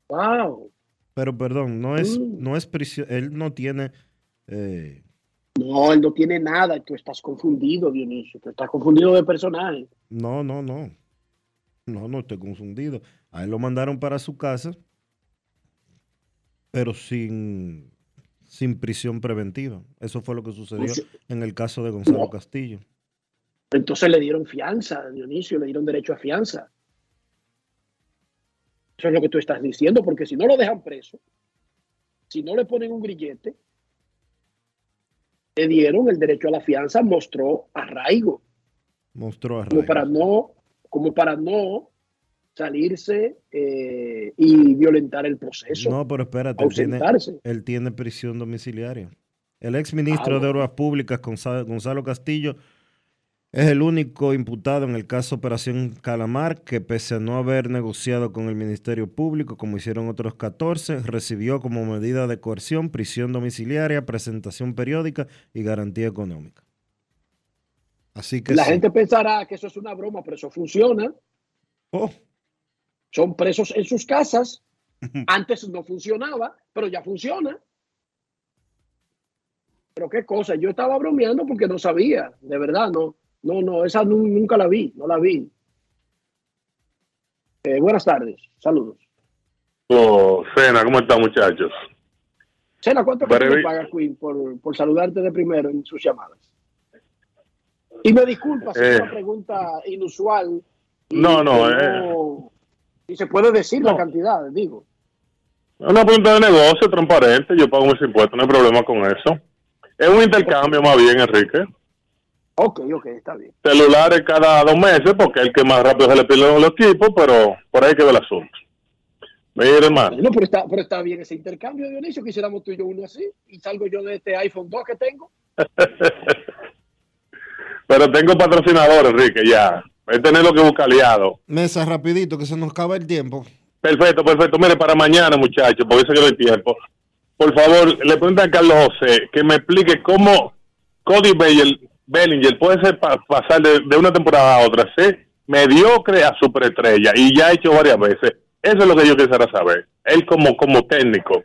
¡Wow! Pero perdón, no es, Mm. no es prisión, él no tiene eh, No, él no tiene nada. Tú estás confundido, Dionisio. Tú estás confundido de personaje. No, no, no. No, no estoy confundido. A él lo mandaron para su casa, pero sin, sin prisión preventiva. Eso fue lo que sucedió en el caso de Gonzalo no. Castillo. Entonces le dieron fianza, Dionisio, le dieron derecho a fianza. Eso es lo que tú estás diciendo, porque si no lo dejan preso, si no le ponen un grillete, le dieron el derecho a la fianza, mostró arraigo, Mostró a como para no, como para no salirse eh, y violentar el proceso. No, pero espérate, él tiene, él tiene prisión domiciliaria. El ex ministro Ah, de. Obras Públicas, Gonza- Gonzalo Castillo, es el único imputado en el caso Operación Calamar que, pese a no haber negociado con el Ministerio Público, como hicieron otros 14, recibió como medida de coerción prisión domiciliaria, presentación periódica y garantía económica. Así que La sí. gente pensará que eso es una broma, pero eso funciona. Oh. Son presos en sus casas. Antes no funcionaba, pero ya funciona. Pero qué cosa, yo estaba bromeando porque no sabía, de verdad, no, no, no, esa nu- nunca la vi, no la vi. Eh, buenas tardes, saludos. Oh, Cena, ¿cómo están muchachos? Sena, ¿cuánto me pagas, Queen, por, por saludarte de primero en sus llamadas? Y me disculpas, Eh. es una pregunta inusual. No, no, eh. Y se puede decir la cantidad, digo. Es una pregunta de negocio transparente, yo pago mis impuestos, no hay problema con eso. Es un intercambio más bien, Enrique. Ok, ok, está bien. Celulares cada dos meses, porque es el que más rápido se le pide los equipos, pero por ahí queda el asunto. Mire, hermano, No, pero está, pero está bien ese intercambio, Dionisio. Quisiéramos tú y yo uno así. Y salgo yo de este iPhone 2 que tengo. pero tengo patrocinador, Enrique, ya. Voy a tener lo que buscar aliado. Mesa, rapidito, que se nos acaba el tiempo. Perfecto, perfecto. Mire, para mañana, muchachos, porque sé que no hay tiempo. Por favor, le preguntan a Carlos José que me explique cómo Cody Bellinger, Bellinger puede ser pa- pasar de, de una temporada a otra, ser mediocre a superestrella, y ya ha hecho varias veces. Eso es lo que yo quisiera saber. Él como, como técnico.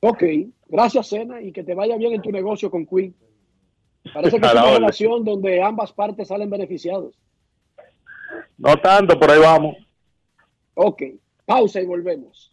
Ok, gracias, Sena, y que te vaya bien en tu negocio con Queen. Parece que es una orden. relación donde ambas partes salen beneficiados. No tanto, por ahí vamos. Ok, pausa y volvemos.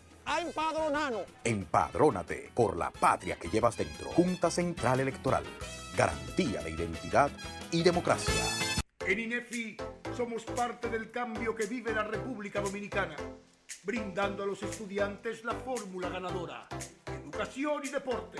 A empadronarnos. Empadrónate por la patria que llevas dentro. Junta Central Electoral. Garantía de identidad y democracia. En INEFI somos parte del cambio que vive la República Dominicana, brindando a los estudiantes la fórmula ganadora. Educación y deporte,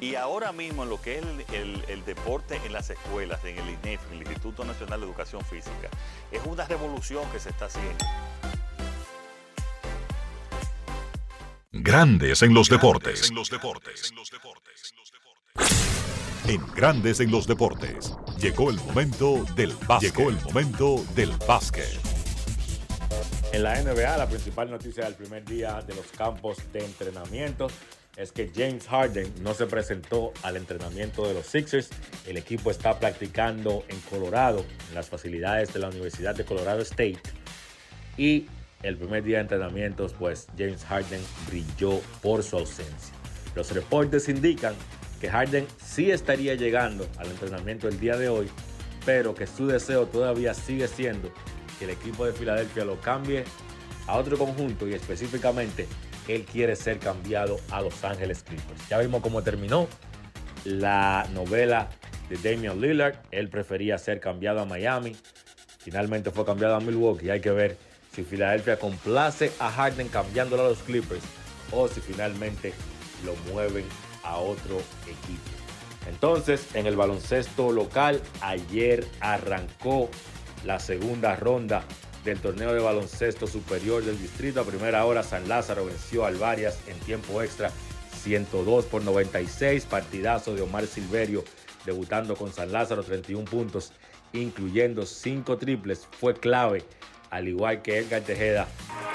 Y ahora mismo en lo que es el, el- el deporte en las escuelas, en el INEF, en el Instituto Nacional de Educación Física, es una revolución que se está haciendo. Grandes en los deportes. En Grandes en los deportes. Llegó el momento del básquet. Llegó el momento del básquet. En la NBA, la principal noticia del primer día de los campos de entrenamiento es que James Harden no se presentó al entrenamiento de los Sixers. El equipo está practicando en Colorado, en las facilidades de la Universidad de Colorado State. Y el primer día de entrenamientos, pues James Harden brilló por su ausencia. Los reportes indican que Harden sí estaría llegando al entrenamiento el día de hoy, pero que su deseo todavía sigue siendo que el equipo de Filadelfia lo cambie a otro conjunto y específicamente él quiere ser cambiado a Los Ángeles Clippers. Ya vimos cómo terminó la novela de Damian Lillard. Él prefería ser cambiado a Miami. Finalmente fue cambiado a Milwaukee. Hay que ver si Filadelfia complace a Harden cambiándolo a los Clippers o si finalmente lo mueven a otro equipo. Entonces, en el baloncesto local, ayer arrancó la segunda ronda del torneo de baloncesto superior del distrito. A primera hora, San Lázaro venció al Varias en tiempo extra 102 por 96. Partidazo de Omar Silverio debutando con San Lázaro, 31 puntos, incluyendo 5 triples. Fue clave, al igual que Edgar Tejeda,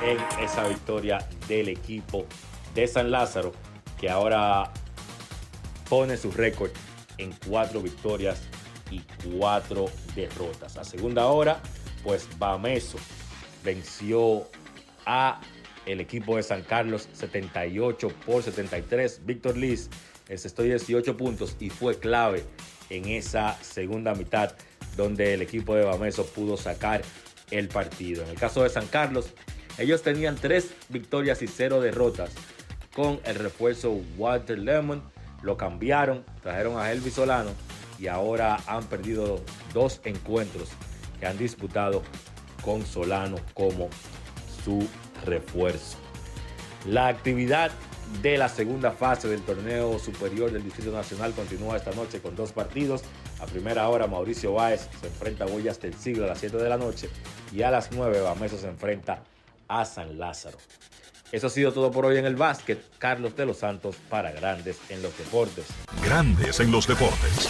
en esa victoria del equipo de San Lázaro, que ahora pone su récord en 4 victorias y 4 derrotas. A segunda hora, pues Bameso venció a el equipo de San Carlos 78 por 73. Víctor Liz encestó 18 puntos y fue clave en esa segunda mitad donde el equipo de Bameso pudo sacar el partido. En el caso de San Carlos, ellos tenían 3 victorias y 0 derrotas con el refuerzo Walter Lemon. Lo cambiaron, trajeron a Elvis Solano y ahora han perdido dos encuentros que han disputado con Solano como su refuerzo. La actividad de la segunda fase del torneo superior del Distrito Nacional continúa esta noche con dos partidos. A primera hora Mauricio Báez se enfrenta a Boyas del Siglo a las 7 de la noche y a las 9 Bameso se enfrenta a San Lázaro. Eso ha sido todo por hoy en el básquet. Carlos de los Santos para Grandes en los Deportes. Grandes en los deportes.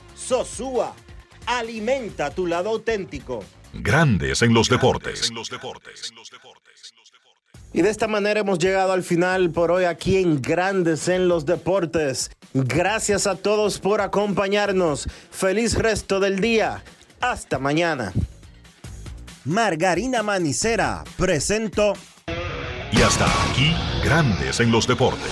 Sosúa, alimenta tu lado auténtico. Grandes en los deportes. Y de esta manera hemos llegado al final por hoy aquí en Grandes en los Deportes. Gracias a todos por acompañarnos. Feliz resto del día. Hasta mañana. Margarina Manicera presento. Y hasta aquí, Grandes en los deportes.